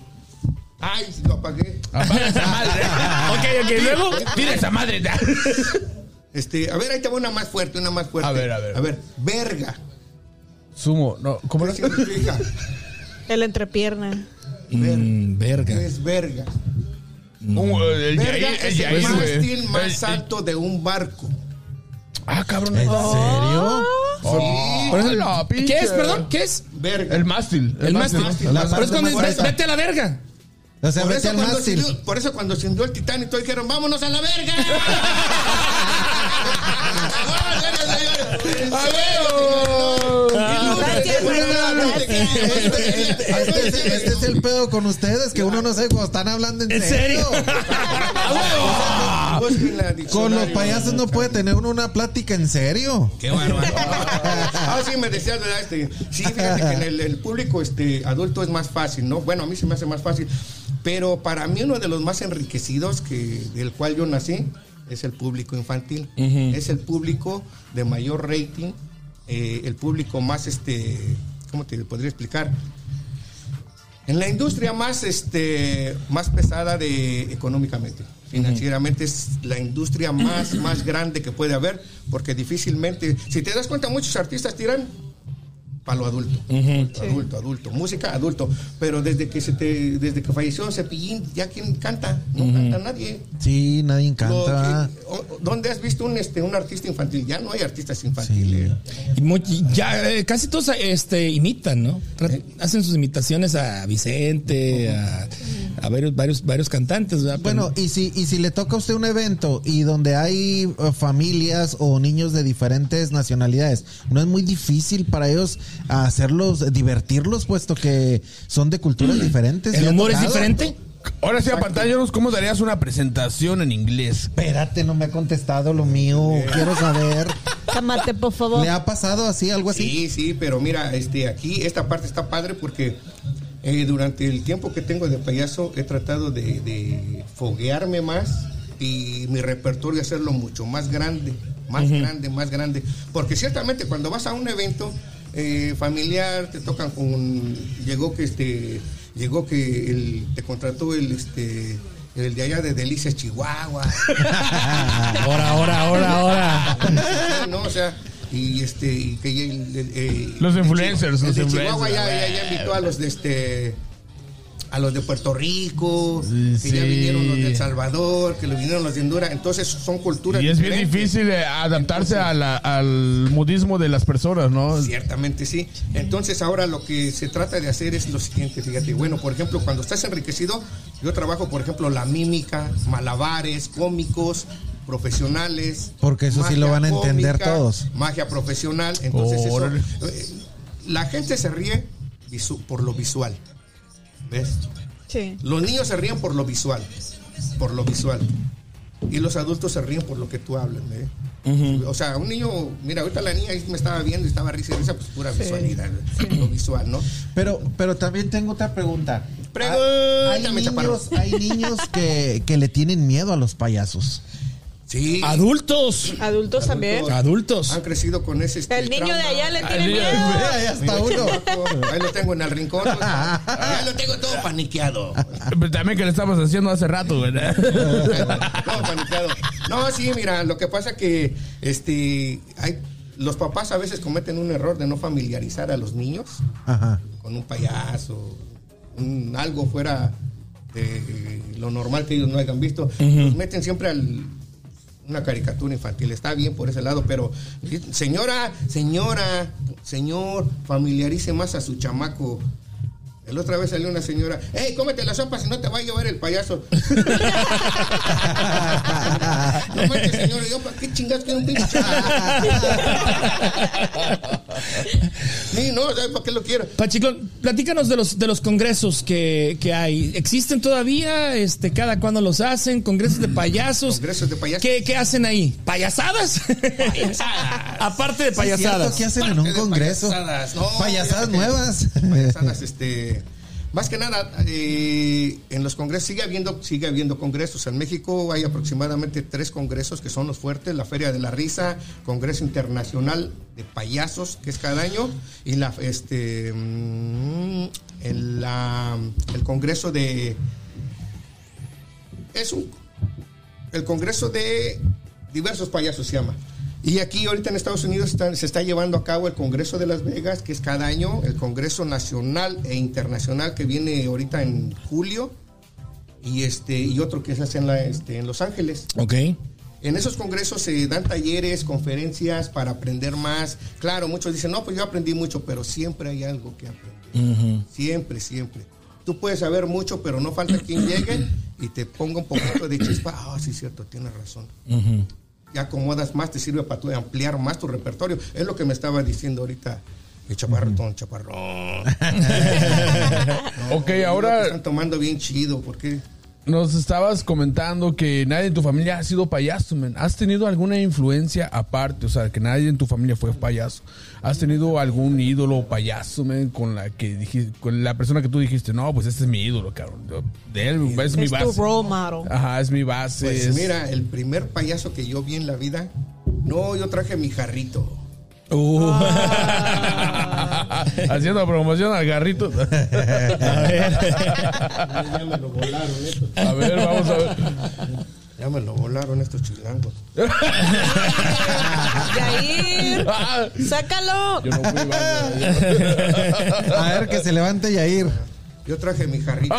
Ay, lo apagué. Apaga esa madre. Ok, ok, luego. Pide esa madre. Este, a ver, ahí te va una más fuerte, una más fuerte. A ver, a ver. A ver, verga. Sumo. No, ¿cómo ¿Qué significa? El entrepierna. Mm, ¿Qué verga. es verga? Eh, el Verga el es el mástil más El- el- alto de un barco. Ah, cabrón. ¿En serio? Oh, eso- la ¿Qué es, perdón? ¿Qué es? Verga. El mástil. El mástil. mástil. Pero es cuando vete a la verga. O sea, Por eso, al cuando mástil. sintió- por eso cuando se hundió el Titanic, todos dijeron, vámonos a la verga. ¡A Este, es- este es el pedo con ustedes, que uno no sabe cuando están hablando en, ¿En serio? Con los payasos no puede tener uno una plática en serio. Qué bárbaro. Ah, sí, me decías, ¿verdad? Este, sí, fíjate que en el, el público este, adulto es más fácil, ¿no? Bueno, a mí se me hace más fácil. Pero para mí uno de los más enriquecidos que, del cual yo nací es el público infantil. Es el público de mayor rating, eh, el público más, este, ¿cómo te podría explicar? En la industria más, este, más pesada de económicamente, financieramente es la industria más, más grande que puede haber, porque difícilmente, si te das cuenta, muchos artistas tiran para lo adulto, adulto, adulto, música adulto, pero desde que se te, desde que falleció Cepillín, ya quién canta, no canta nadie. Sí, nadie canta. que- ¿Dónde has visto un, este, un artista infantil? Ya no hay artistas infantiles. Y Ya eh, casi todos este, imitan, ¿no? Tra- Hacen sus imitaciones a Vicente, a, a varios, varios, varios cantantes. ¿verdad? Pero- Bueno, y si, y si le toca a usted un evento y donde hay eh, familias o niños de diferentes nacionalidades, no es muy difícil para ellos hacerlos, divertirlos, puesto que son de culturas diferentes. ¿El ¿Le ha humor es diferente? Ahora sí, a pantallanos, ¿cómo darías una presentación en inglés? Espérate, no me ha contestado lo mío. Quiero saber. Cámate, por favor. ¿Le ha pasado así, algo así? Sí, sí, pero mira, este, aquí esta parte está padre porque Eh, durante el tiempo que tengo de payaso he tratado de, de foguearme más y mi repertorio hacerlo mucho más grande, más grande, más grande. Porque ciertamente cuando vas a un evento eh, familiar te tocan con llegó que este llegó que el, te contrató el este el de allá de Delicias Chihuahua. Ahora, ahora, ahora, ahora. No, o sea, y este y que eh, Los influencers, los de Chihuahua influencers, ya, ya, ya invitó a los de este a los de Puerto Rico, Sí, que ya vinieron los de El Salvador, que lo vinieron los de Honduras, entonces son culturas Y es bien difícil eh, adaptarse a la- al modismo de las personas, ¿no? Ciertamente sí. Entonces ahora lo que se trata de hacer es lo siguiente, fíjate, bueno, por ejemplo, cuando estás enriquecido, yo trabajo, por ejemplo, la mímica, malabares, cómicos, profesionales. Porque eso sí lo van a entender todos. Magia profesional, entonces eso, eh, la gente se ríe visu- por lo visual. ¿Ves? Sí. Los niños se ríen por lo visual, por lo visual. Y los adultos se ríen por lo que tú hablas. ¿eh? O sea, un niño, mira, ahorita la niña me estaba viendo y estaba risa y risa, pues pura visualidad, lo visual, ¿no? Pero, pero también tengo otra pregunta. Pregúntame, hay niños, chaparro. hay niños que, que le tienen miedo a los payasos. Sí. Adultos. Adultos también. Adultos. Han crecido con ese. este, El niño de allá le tiene miedo. Ahí hasta Mira, uno. Ahí lo tengo en el rincón. sea, ya lo tengo todo paniqueado. Pero también que le estabas haciendo hace rato, ¿verdad? Todo paniqueado. No, sí, mira, lo que pasa que este hay los papás a veces cometen un error de no familiarizar a los niños Ajá. con un payaso, un- algo fuera de lo normal que ellos no hayan visto. Los meten siempre al una caricatura infantil, está bien por ese lado, pero señora, señora, señor, familiarice más a su chamaco. El otra vez salió una señora, hey, cómete la sopa si no te va a llevar el payaso. no manches, señora, yo para qué chingados quiero un pinche? Ni no, ¿sabes para qué lo quiero? Pachiclón, platícanos de los de los congresos que, que hay. ¿Existen todavía? Este, cada cuándo los hacen, congresos de payasos. Congresos de payasos. ¿Qué, qué hacen ahí? ¿Payasadas? Aparte de Sí, payasadas. ¿Qué hacen en un congreso? payasadas, no, Payasadas fíjate. nuevas. payasadas, este, más que nada, eh, en los congresos sigue habiendo, sigue habiendo congresos. En México hay aproximadamente tres congresos que son los fuertes: la Feria de la Risa, Congreso Internacional de Payasos, que es cada año, y la, este, mm, el, la- el Congreso de, es un, el Congreso de diversos payasos se llama. Y aquí ahorita en Estados Unidos está- se está llevando a cabo el Congreso de Las Vegas, que es cada año, el Congreso Nacional e Internacional que viene ahorita en julio, y este y otro que se hace en, la, este, en Los Ángeles. Ok. En esos congresos se dan talleres, conferencias para aprender más. Claro, muchos dicen, no, pues yo aprendí mucho, pero siempre hay algo que aprender. Siempre, siempre. Tú puedes saber mucho, pero no falta quien llegue y te ponga un poquito de chispa. Ah, sí, cierto, tienes razón. Ya acomodas más, te sirve para tú ampliar más tu repertorio. Es lo que me estaba diciendo ahorita el chaparrón, chaparrón. Ok, ahora están tomando bien chido, porque nos estabas comentando que nadie en tu familia ha sido payaso, man. ¿Has tenido alguna influencia aparte? O sea, que nadie en tu familia fue payaso. ¿Has tenido algún ídolo payaso, man, con la que dijiste, con la persona que tú dijiste, no, pues este es mi ídolo, cabrón. Yo- De él, es mi Es tu base. role model. Ajá, es mi base. Pues es- mira, el primer payaso que yo vi en la vida, no, yo traje mi jarrito. Uh, Haciendo promoción al garrito. Ya me lo volaron estos. A ver, vamos a ver. Ya me lo volaron estos chilangos. Yair, Ah, sácalo. yo no fui. A ver, que se levante Yair. Yo traje mi jarrito.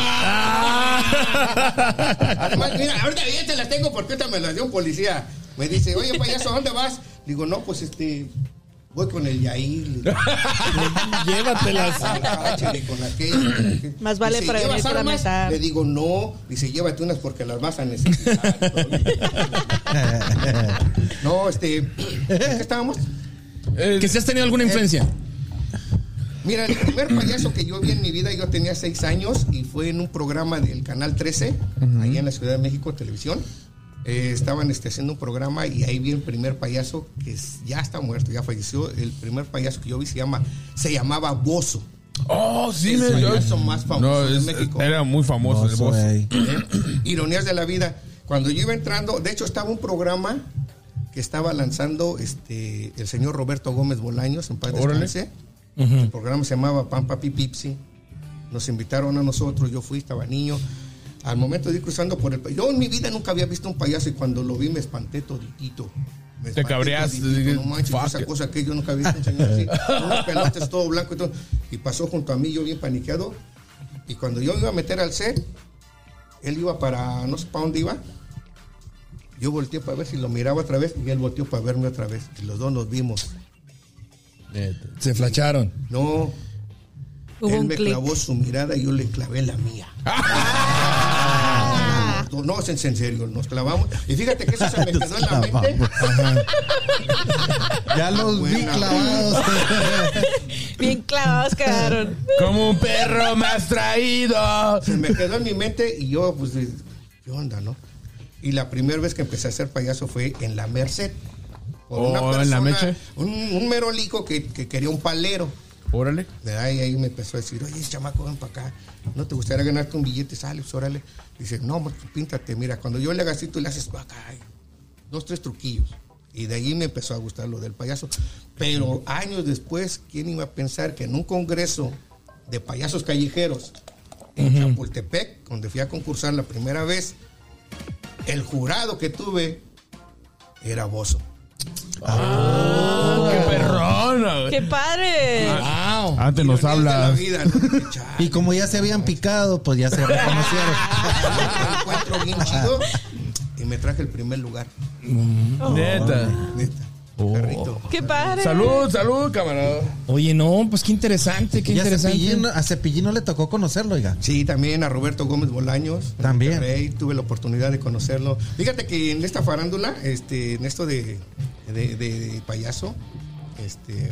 Además, mira, ahorita ya te las tengo porque ahorita me las dio un policía. Me dice, oye, payaso, ¿a dónde vas? Digo, no, pues este, voy con el Yair. Le Llévatelas. "Cáchale con aquella". Más vale para "¿Llevas venirte a armas?" matar. Le digo, no. Dice, llévate unas porque las vas a necesitar. no, este, ¿en qué estábamos? Eh, que si has tenido alguna influencia. Mira, el primer payaso que yo vi en mi vida, yo tenía seis años y fue en un programa del Canal 13, allá en la Ciudad de México, televisión. Eh, estaban este, haciendo un programa y ahí vi el primer payaso que es- ya está muerto, ya falleció. El primer payaso que yo vi se, llama, se llamaba Bozo. Oh, sí, El me payaso más famoso No, de México. era muy famoso el ey. ¿Eh? Ironías de la vida. Cuando yo iba entrando, de hecho estaba un programa que estaba lanzando este el señor Roberto Gómez Bolaños, en paz descanse. El programa se llamaba Pan Papi Pipsi. Nos invitaron a nosotros, yo fui, estaba niño. Al momento de ir cruzando por el Yo en mi vida nunca había visto un payaso y cuando lo vi me espanté toditito. Me Te cabreaste, toditito, No manches, esa it. cosa que yo nunca había visto un señor así. con Unos pelotes todo blanco y todo. Y pasó junto a mí, yo bien paniqueado. Y cuando yo me iba a meter al set, él iba para, no sé para dónde iba. Yo volteé para ver si lo miraba otra vez y él volteó para verme otra vez. Y los dos nos vimos. Se flacharon. No, Hubo él me clavó su mirada y yo le clavé la mía. No, no, es en serio, nos clavamos. Y fíjate que eso se me quedó en la mente. Ya los vi Buena. clavados. Bien clavados quedaron. Como un perro más traído. Se me quedó en mi mente y yo, pues, ¿qué onda, no? Y la primera vez que empecé a ser payaso fue en la Merced. Por Oh, ¿en la Meche? Un, un merolico que, que quería un palero. Órale. ¿verdad? Y ahí me empezó a decir, oye, chamaco, ven para acá. ¿No te gustaría ganarte un billete? Sale, pues órale. Dice, no, pues, píntate. Mira, cuando yo le haga así, tú le haces acá. Dos, tres truquillos. Y de ahí me empezó a gustar lo del payaso. Pero años después, ¿quién iba a pensar que en un congreso de payasos callejeros en Chapultepec, donde fui a concursar la primera vez, el jurado que tuve era Bozo. ¡Qué perrona! güey. ¡Qué padre! Wow. Antes nos Ironías de la habla. vida, ¿no? Qué chale. Y como ya se habían picado, pues ya se reconocieron. me encuentro bien chido y me traje el primer lugar. Neta. Neta. Carrito. ¡Qué padre! Salud, salud, camarada. Oye, no, pues qué interesante, qué Y a interesante. Cepillín, a Cepillín no le tocó conocerlo, oiga. Sí, también a Roberto Gómez Bolaños. También. Monterrey, tuve la oportunidad de conocerlo. Fíjate que en esta farándula, este, en esto de, de- de- de payaso, este,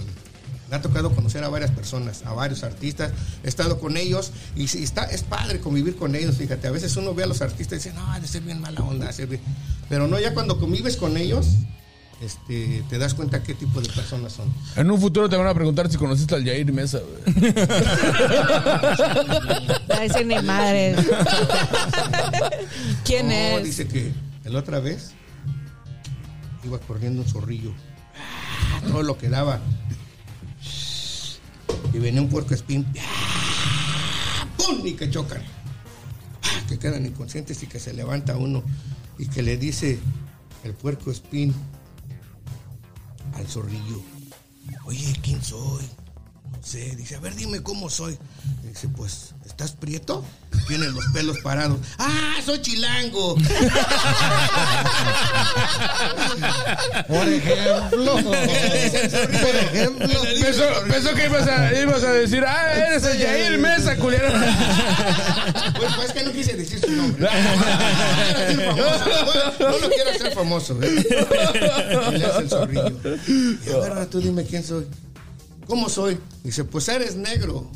me ha tocado conocer a varias personas, a varios artistas. He estado con ellos y está, es padre convivir con ellos. Fíjate, a veces uno ve a los artistas y dice, no, ha de ser bien mala onda. de ser bien-". Pero no, ya cuando convives con ellos, este, te das cuenta qué tipo de personas son. En un futuro te van a preguntar si conociste al Jair Mesa. a decir ni madre. ¿Quién No, es? dice que la otra vez iba corriendo un zorrillo. Todo lo que daba. Y venía un puerco espín. ¡Pum! Y que chocan. Ah, Que quedan inconscientes y que se levanta uno y que le dice el puerco espín al zorrillo. Oye, ¿quién soy? No sé. Dice, a ver, dime cómo soy. Y dice, pues, ¿estás prieto? Tienes los pelos parados. ¡Ah, soy chilango! Por ejemplo. Por ejemplo. Pensó, pensó que ibas a, ibas a decir, ah, eres el Jair Mesa, culero. Pues, pues, es que no quise decir su nombre. No, no lo quiero hacer famoso. ¿eh? Y le hace el zorrillo. Y ahora tú dime quién soy. ¿Cómo soy? Dice, pues eres negro.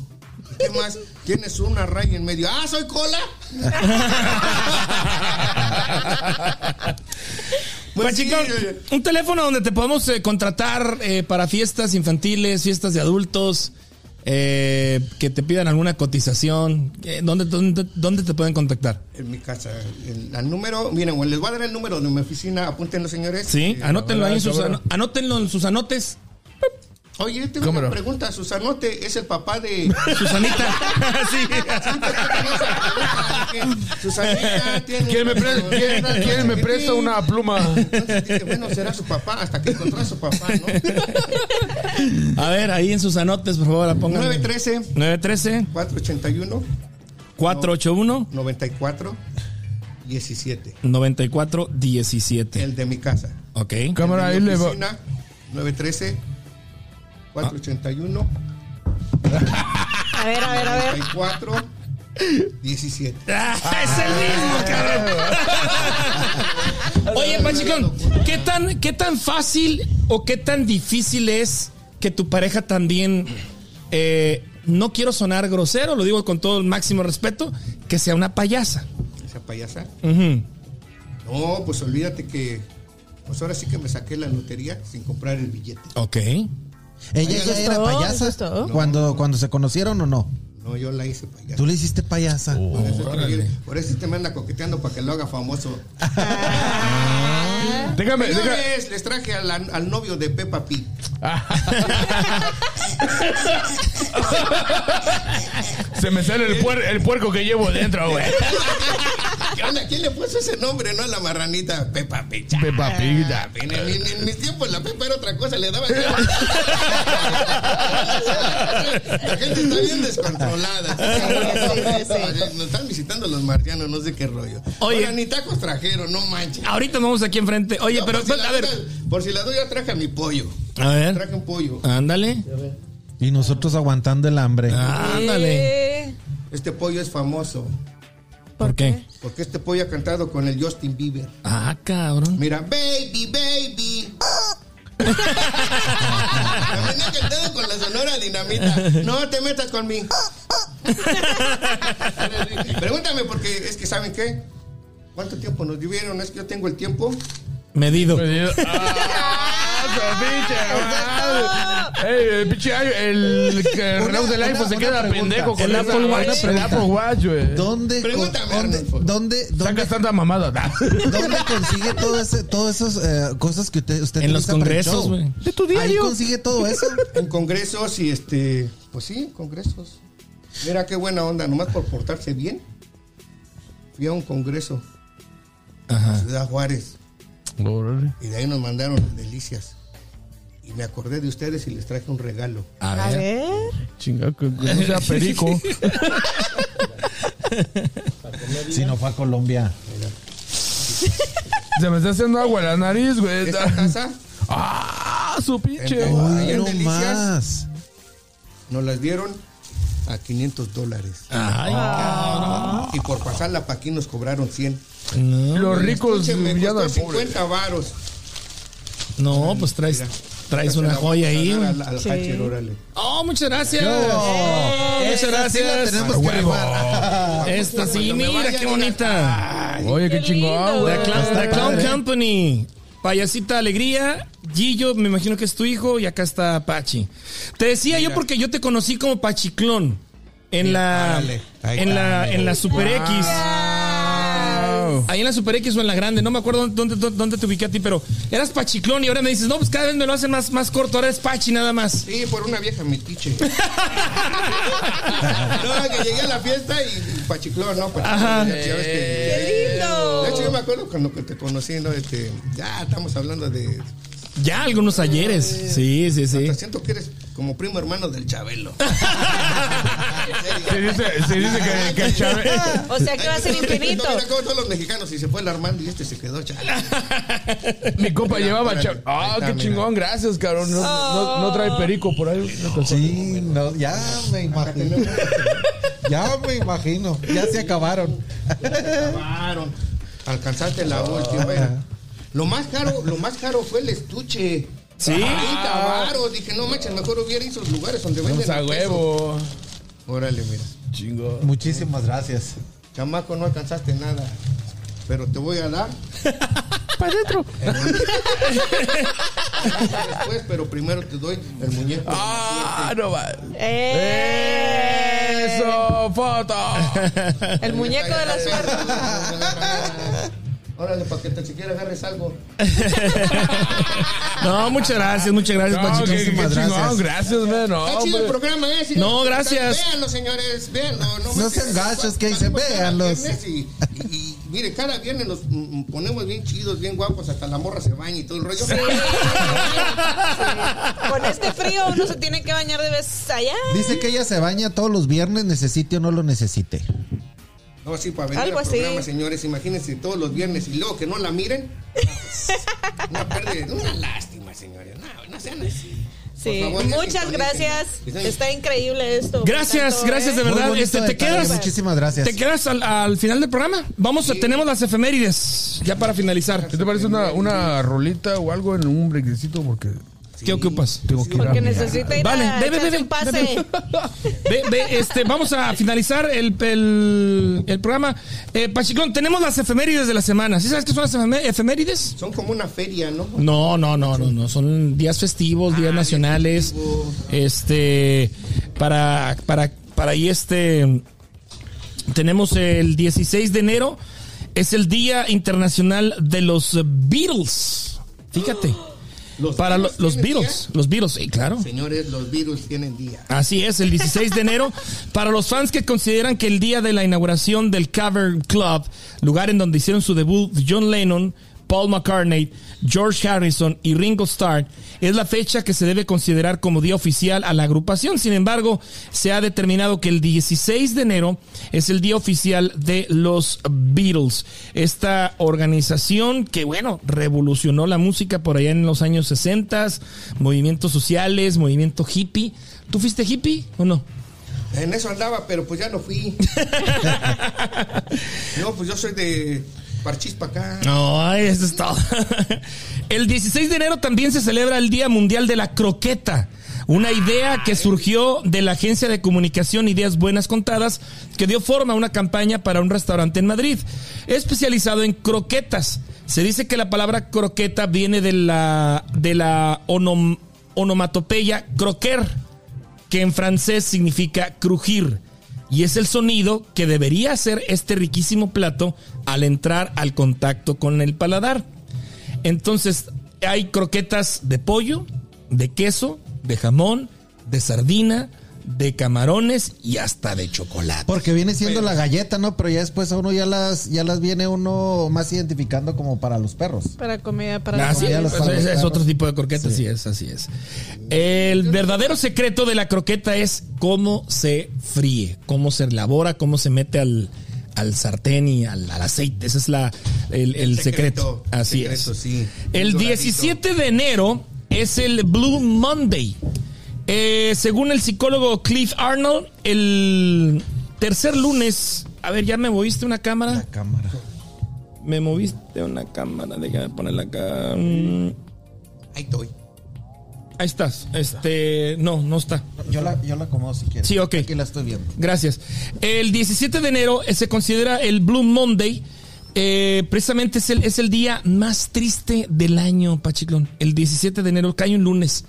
¿Y ¿Qué más? Tienes una raya en medio. ¡Ah, soy cola! Pues sí, un teléfono donde te podemos eh, contratar eh, para fiestas infantiles, fiestas de adultos, eh, que te pidan alguna cotización. eh, ¿dónde, dónde, dónde te pueden contactar? en mi casa. El, al número, miren, les voy a dar el número de mi oficina, apúntenlo, señores. Sí, anótenlo ahí en sus, anótenlo en sus anotes. Oye, yo tengo una pregunta. Susanote es el papá de. Susanita. sí. Susanita tiene. ¿Quién me, pre- quién- quién me presta una pluma? Entonces dije, bueno, será su papá, hasta que encontró a su papá, ¿no? A ver, ahí en sus anotes, por favor, la pongan. 913 913 481 481 94 17. 94 17. El de mi casa. Ok. Cámara, ahí le va. oficina, 913 481 A ver, a ver, a ver. 94 17. Ah, es el mismo, cabrón. Oye, Pachicón, ¿qué tan, ¿qué tan fácil o qué tan difícil es que tu pareja también, eh, no quiero sonar grosero, lo digo con todo el máximo respeto, que sea una payasa? Esa payasa. Ujú. No, pues olvídate que. Pues ahora sí que me saqué la lotería sin comprar el billete. Ok. ¿Ella ¿Eso ya era todo? payasa? Cuando, cuando se conocieron o no? No, yo la hice payasa. Tú le hiciste payasa. Por eso, quiere- por eso me anda coqueteando para que lo haga famoso. Déjame, déjame. Les traje al, al novio de Peppa Pig. Se me sale el, puer- el puerco que llevo dentro, güey. ¿Qué onda? ¿Quién le puso ese nombre, no? a La marranita Peppa Pig. Peppa Pig, ya. En, en- en- en mis tiempos la Peppa era otra cosa, le daba... la gente está bien descontrolada. Nos están visitando los marcianos, no sé qué rollo. Oye. Oye, ni tacos trajeron, no manches. Ahorita vamos aquí enfrente. Oye, No, pero si a ver. por si la duda traje a mi pollo. A ver. Traje un pollo. Ándale. Y nosotros aguantando el hambre. Ándale. Este pollo es famoso. ¿Por qué? Porque este pollo ha cantado con el Justin Bieber. Ah, cabrón. Mira, baby, baby. También ha cantado con la sonora dinamita. No te metas con mí. Pregúntame porque es que ¿saben qué? ¿Cuánto tiempo nos dieron? Es que yo tengo el tiempo. Medido. Ah, El pinche el que el reloj del iPhone se una queda pendejo con El Apple Watch. El Apple Watch, güey. ¿Dónde, Pregúntame, dónde, dónde, tanta mamada. dónde consigue todo ese, todas esas eh, cosas que usted, usted En los congresos, güey. De tu Ahí diario. consigue todo eso. En congresos y este. Pues sí, en congresos. Mira qué buena onda, nomás por portarse bien. Fui a un congreso. Ajá. Ciudad Juárez. Y de ahí nos mandaron delicias. Y me acordé de ustedes y les traje un regalo. A a ver. Chinga, que, que no sea perico. Si no fue a Colombia. Se me está haciendo agua en la nariz, güey. Esta taza Ah, su pinche. Ahí Uy, en no Delicias. más. nos las dieron a 500 dólares. Ay, Y por pasarla para aquí nos cobraron 100. Los ricos pobre. 50 varos. No, pues traes, Mira. Traes una joya ahí. dar güey. Al, al Sí. Hatcher, órale. Oh, muchas gracias. Oh, muchas gracias. tenemos A que. Esta sí, mira qué bonita. Oye, qué Qué chingón. The Clown, The. Company. Payasita Alegría, Gillo, me imagino que es tu hijo, y acá está Pachi. Te decía yo porque yo te conocí como Pachiclón en la en la en la Super X. Wow. Ahí en la Super X o en la grande, no me acuerdo dónde, dónde, dónde te ubiqué a ti, pero eras Pachiclón y ahora me dices, no, pues cada vez me lo hacen más, más corto, ahora es Pachi nada más. Sí, por una vieja metiche. no, que llegué a la fiesta y, y pachiclón, ¿no? Pachiclón, Ajá. ya- ya ves que- ¡Qué lindo! De hecho, yo me acuerdo cuando que te conocí, ¿no? Este, ya estamos hablando de. Ya algunos ayeres. Sí, sí, sí. Hasta siento que eres como primo hermano del Chabelo. Se dice, se dice que, que el Chávez. O sea que va a ser infinito. Mira cómo todos los mexicanos, y se fue el Armando y este se quedó chale. Mi compa Mira, llevaba. Chávez. Ah, Ahí está, qué mira. chingón, gracias, cabrón. No, no, no trae perico por ahí. No te- Sí, no, ya me imagino. Ya me imagino. Ya se acabaron. Acabaron. Alcanzaste la última. era. Lo más caro, lo más caro fue el estuche. Sí. 30 varos. Dije, no manches, mejor hubiera ido a esos lugares donde venden. Vamos a peso. huevo. Órale, mira. Chingón. Muchísimas gracias. Chamaco, no alcanzaste nada. Pero te voy a dar. Para adentro. Después, pero primero te doy el muñeco. Ah, no va. ¡Eh! Eso, foto. El muñeco de la suerte. Órale, para que te siquiera agarres algo. No, muchas gracias, muchas gracias, No, qué, qué Muchísimas chingón, gracias, man. No, Está chido el programa, ¿eh? Sí, No, gracias. Véanlo, señores, véanlo. No, No sean gachos, que dicen, véanlos. Y, y- y, mire, cada viernes nos ponemos bien chidos, bien guapos, hasta la morra se baña y todo el rollo. Con este frío uno se tiene que bañar de vez allá. Dice que ella se baña todos los viernes, necesite o no lo necesite. No, sí, para venir Algo al así. programa, señores, imagínense todos los viernes y luego que no la miren. Una pérdida, una lástima, señores. No, no sean así. Sí, favor, muchas gracias. Dicen- Está increíble esto. Gracias, Tanto, gracias de ¿eh? Verdad. Este, te detalle, quedas. Muchísimas gracias. Te quedas al, al final del programa. Vamos, a, tenemos las efemérides ya para finalizar. ¿Qué te parece una, una rolita o algo en un brequecito? Porque ¿Qué ocupas? Tengo que Porque necesita ir Vale, a ve, ve, ve, ve, un pase. ve, Ve, ve, este, vamos a finalizar el, el, el programa. Eh, Pachiclón, tenemos las efemérides de la semana. ¿Sí sabes qué son las efemé- efemérides? Son como una feria, ¿no? No, no, no, no, no. Son días festivos, días nacionales. Este, para, para, para ahí este, tenemos el 16 de enero. Es el Día Internacional de los Beatles. Fíjate. Los para lo- Beatles los Beatles, los Beatles, sí, claro. Señores, los virus tienen día. Así es, el 16 de enero. Para los fans que consideran que el día de la inauguración del Cover Club, lugar en donde hicieron su debut John Lennon, Paul McCartney, George Harrison y Ringo Starr, es la fecha que se debe considerar como día oficial a la agrupación. Sin embargo, se ha determinado que el 16 de enero es el día oficial de los Beatles. Esta organización que, bueno, revolucionó la música por allá en los años 60, movimientos sociales, movimiento hippie. ¿Tú fuiste hippie o no? En eso andaba, pero pues ya no fui. no, pues yo soy de Parchís para acá. No, ay, eso es todo. El 16 de enero también se celebra el Día Mundial de la Croqueta. Una idea que surgió de la agencia de comunicación Ideas Buenas Contadas, que dio forma a una campaña para un restaurante en Madrid, especializado en croquetas. Se dice que la palabra croqueta viene de la, de la onom- onomatopeya croquer, que en francés significa crujir. Y es el sonido que debería hacer este riquísimo plato al entrar al contacto con el paladar. Entonces, hay croquetas de pollo, de queso, de jamón, de sardina, de camarones y hasta de chocolate. Porque viene siendo la galleta, ¿no? Pero ya después a uno ya las, ya las viene uno más identificando como para los perros. Para comida, para Ah, sí, los pues, es, es otro tipo de croqueta, sí. es, así es. El verdadero secreto de la croqueta es cómo se fríe, cómo se elabora, cómo se mete al, al sartén y al, al aceite. Ese es la, el, el secreto. Así secreto, es. sí. El Doradito. 17 de enero es el Blue Monday. Eh, según el psicólogo Cliff Arnold, el tercer lunes. A ver, ya me moviste una cámara. La cámara. Me moviste una cámara. Déjame ponerla acá. Mm, Ahí estoy. Ahí estás. Este. No, no está. Yo la, yo la acomodo si quieres. Sí, ok. Aquí la estoy viendo. Gracias. El 17 de enero eh, se considera el Blue Monday. Eh, precisamente es el, es el día más triste del año, Pachiclón. El 17 de enero cae un lunes.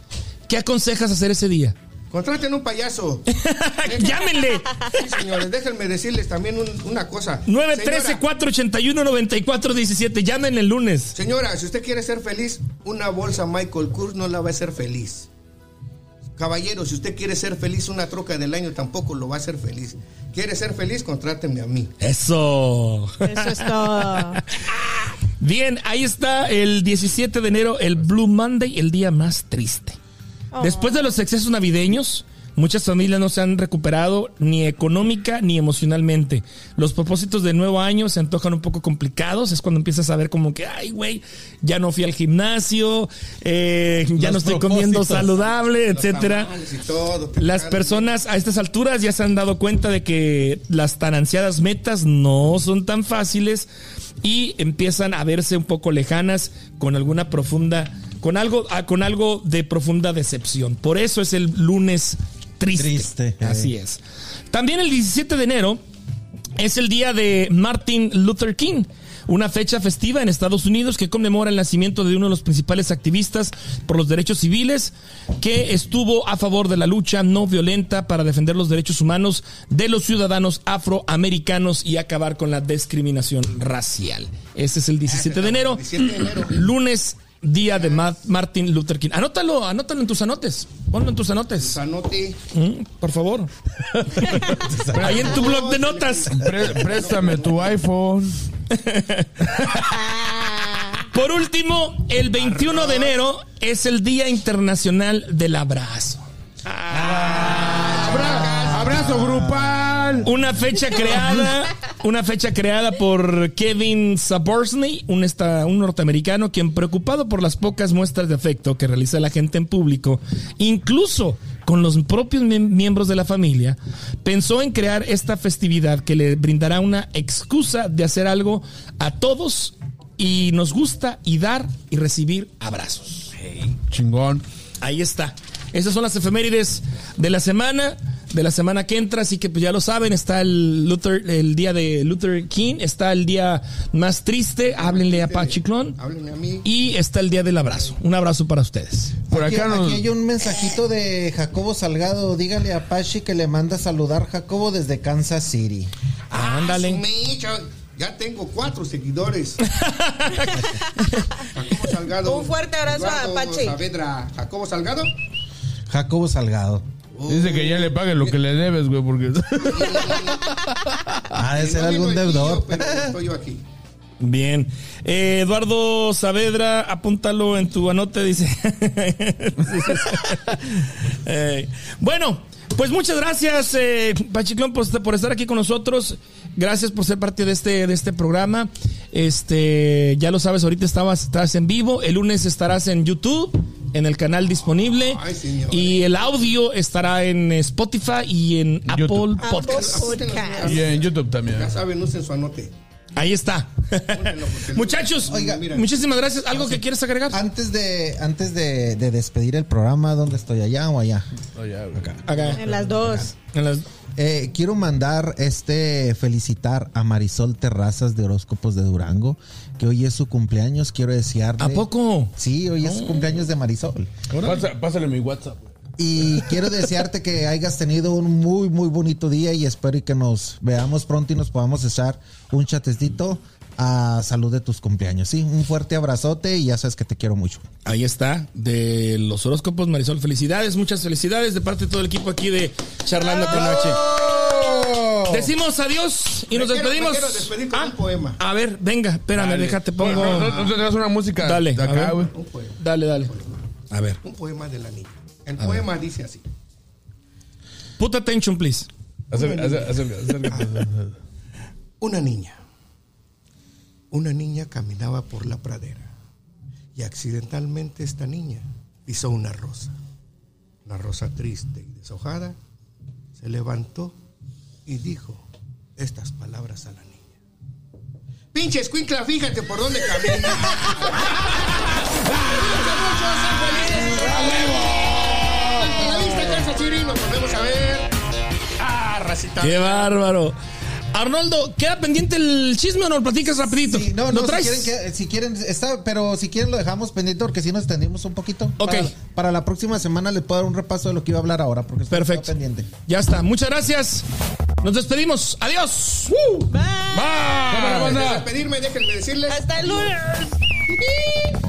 ¿Qué aconsejas hacer ese día? Contraten un payaso. ¡Llámenle! Sí, señores, déjenme decirles también un- una cosa. 913-481-9417. Llamen el lunes. Señora, si usted quiere ser feliz, una bolsa Michael Kors no la va a hacer feliz. Caballero, si usted quiere ser feliz, una troca del año tampoco lo va a hacer feliz. ¿Quiere ser feliz? Contráteme a mí. Eso. Eso es todo. Bien, ahí está el 17 de enero, el Blue Monday, el día más triste. Después de los excesos navideños, muchas familias no se han recuperado ni económica ni emocionalmente. Los propósitos de nuevo año se antojan un poco complicados. Es cuando empiezas a ver como que, ay, güey, ya no fui al gimnasio, eh, ya Los no estoy comiendo saludable, etcétera. todo, Las personas a estas alturas ya se han dado cuenta de que las tan ansiadas metas no son tan fáciles y empiezan a verse un poco lejanas con alguna profunda, con algo, ah, con algo de profunda decepción. Por eso es el lunes triste. Triste, eh. Así es. También el 17 de enero es el día de Martin Luther King, una fecha festiva en Estados Unidos que conmemora el nacimiento de uno de los principales activistas por los derechos civiles que estuvo a favor de la lucha no violenta para defender los derechos humanos de los ciudadanos afroamericanos y acabar con la discriminación racial. Este es el 17 de enero, 17 de enero. lunes, día de Ma- Martin Luther King. Anótalo, anótalo en tus anotes. Ponlo en tus anotes. Sanote. Mm, por favor. Ahí en tu blog de notas. Pré- préstame tu iPhone. Por último, el 21 de enero es el Día Internacional del Abrazo. Abra- abrazo grupal. Una fecha creada, una fecha creada por Kevin Saborsny, un, esta- un norteamericano quien preocupado por las pocas muestras de afecto que realiza la gente en público, incluso con los propios miem- miembros de la familia, pensó en crear esta festividad que le brindará una excusa de hacer algo a todos y nos gusta y dar y recibir abrazos. Chingón. Ahí está. Esas son las efemérides de la semana, de la semana que entra, así que pues ya lo saben, está el Luther, el día de Luther King, está el día más triste, háblenle a Pachiclón, Háblenme a mí. y está el día del abrazo. Un abrazo para ustedes. Por aquí, acá nos- aquí hay un mensajito de Jacobo Salgado. Dígale a Pachi que le manda a saludar Jacobo desde Kansas City. Ándale. Su mecha, Ya tengo cuatro seguidores. Jacobo Salgado. Un fuerte abrazo a. Saavedra. Jacobo Salgado. Jacobo Salgado. Dice que ya le pague lo que le debes, güey, porque... Ah, de ser No algún deudor. estoy yo aquí. Bien. Eh, Eduardo Saavedra, apúntalo en tu anote, dice. Eh, bueno, pues muchas gracias, eh, Pachiclón, por, por estar aquí con nosotros. Gracias por ser parte de este, de este programa. Este, ya lo sabes, ahorita estabas, estás en vivo. El lunes estarás en YouTube, en el canal disponible. Ay, señor. y el audio estará en Spotify y en Apple YouTube. Podcast. Podcast. Y en YouTube también. Ya saben, usen su anote. Ahí está. Muchachos, Oiga, mira. muchísimas gracias. ¿Algo que quieres agregar? Antes de, antes de, de despedir el programa, ¿dónde estoy? ¿Allá o allá? Oh, güey. Acá. En las dos. En las- Eh, quiero mandar este felicitar a Marisol Terrazas de Horóscopos de Durango, que hoy es su cumpleaños. Quiero desearle. ¿A poco? Sí, hoy es su cumpleaños de Marisol. Pasa- pásale mi WhatsApp. güey. Y quiero desearte que hayas tenido un muy, muy bonito día y espero y que nos veamos pronto y nos podamos echar un chatecito a salud de tus cumpleaños. Sí, un fuerte abrazote y ya sabes que te quiero mucho. Ahí está, de los horóscopos, Marisol. Felicidades, muchas felicidades de parte de todo el equipo aquí de Charlando con H. Decimos adiós y Me nos quiero- despedimos. despedir con Ah, un poema. A ver, venga, espérame, Dale. déjate, No, pongo. no, no, no tendrás una música Dale, de acá, ver. güey. Un poema. Dale, dale. A ver. Un poema de la niña. El poema dice así. Put attention, please. Una niña. Una niña caminaba por la pradera y accidentalmente esta niña pisó una rosa. La rosa triste y deshojada se levantó y dijo estas palabras a la niña. Pinche escuincla, fíjate por dónde camina. La vista, City, nos volvemos a ver. Ah, racita. Qué bárbaro. Arnoldo, ¿queda pendiente el chisme o nos lo platicas rapidito? Sí, no, ¿Lo no, traes? si quieren, que- si quieren, está, pero si quieren lo dejamos pendiente porque si nos extendimos un poquito. Ok. Para, para la próxima semana les puedo dar un repaso de lo que iba a hablar ahora porque está Perfecto. pendiente. Ya está. Muchas gracias. Nos despedimos. Adiós. Bye. Despedirme, déjenme decirles. Hasta el lunes.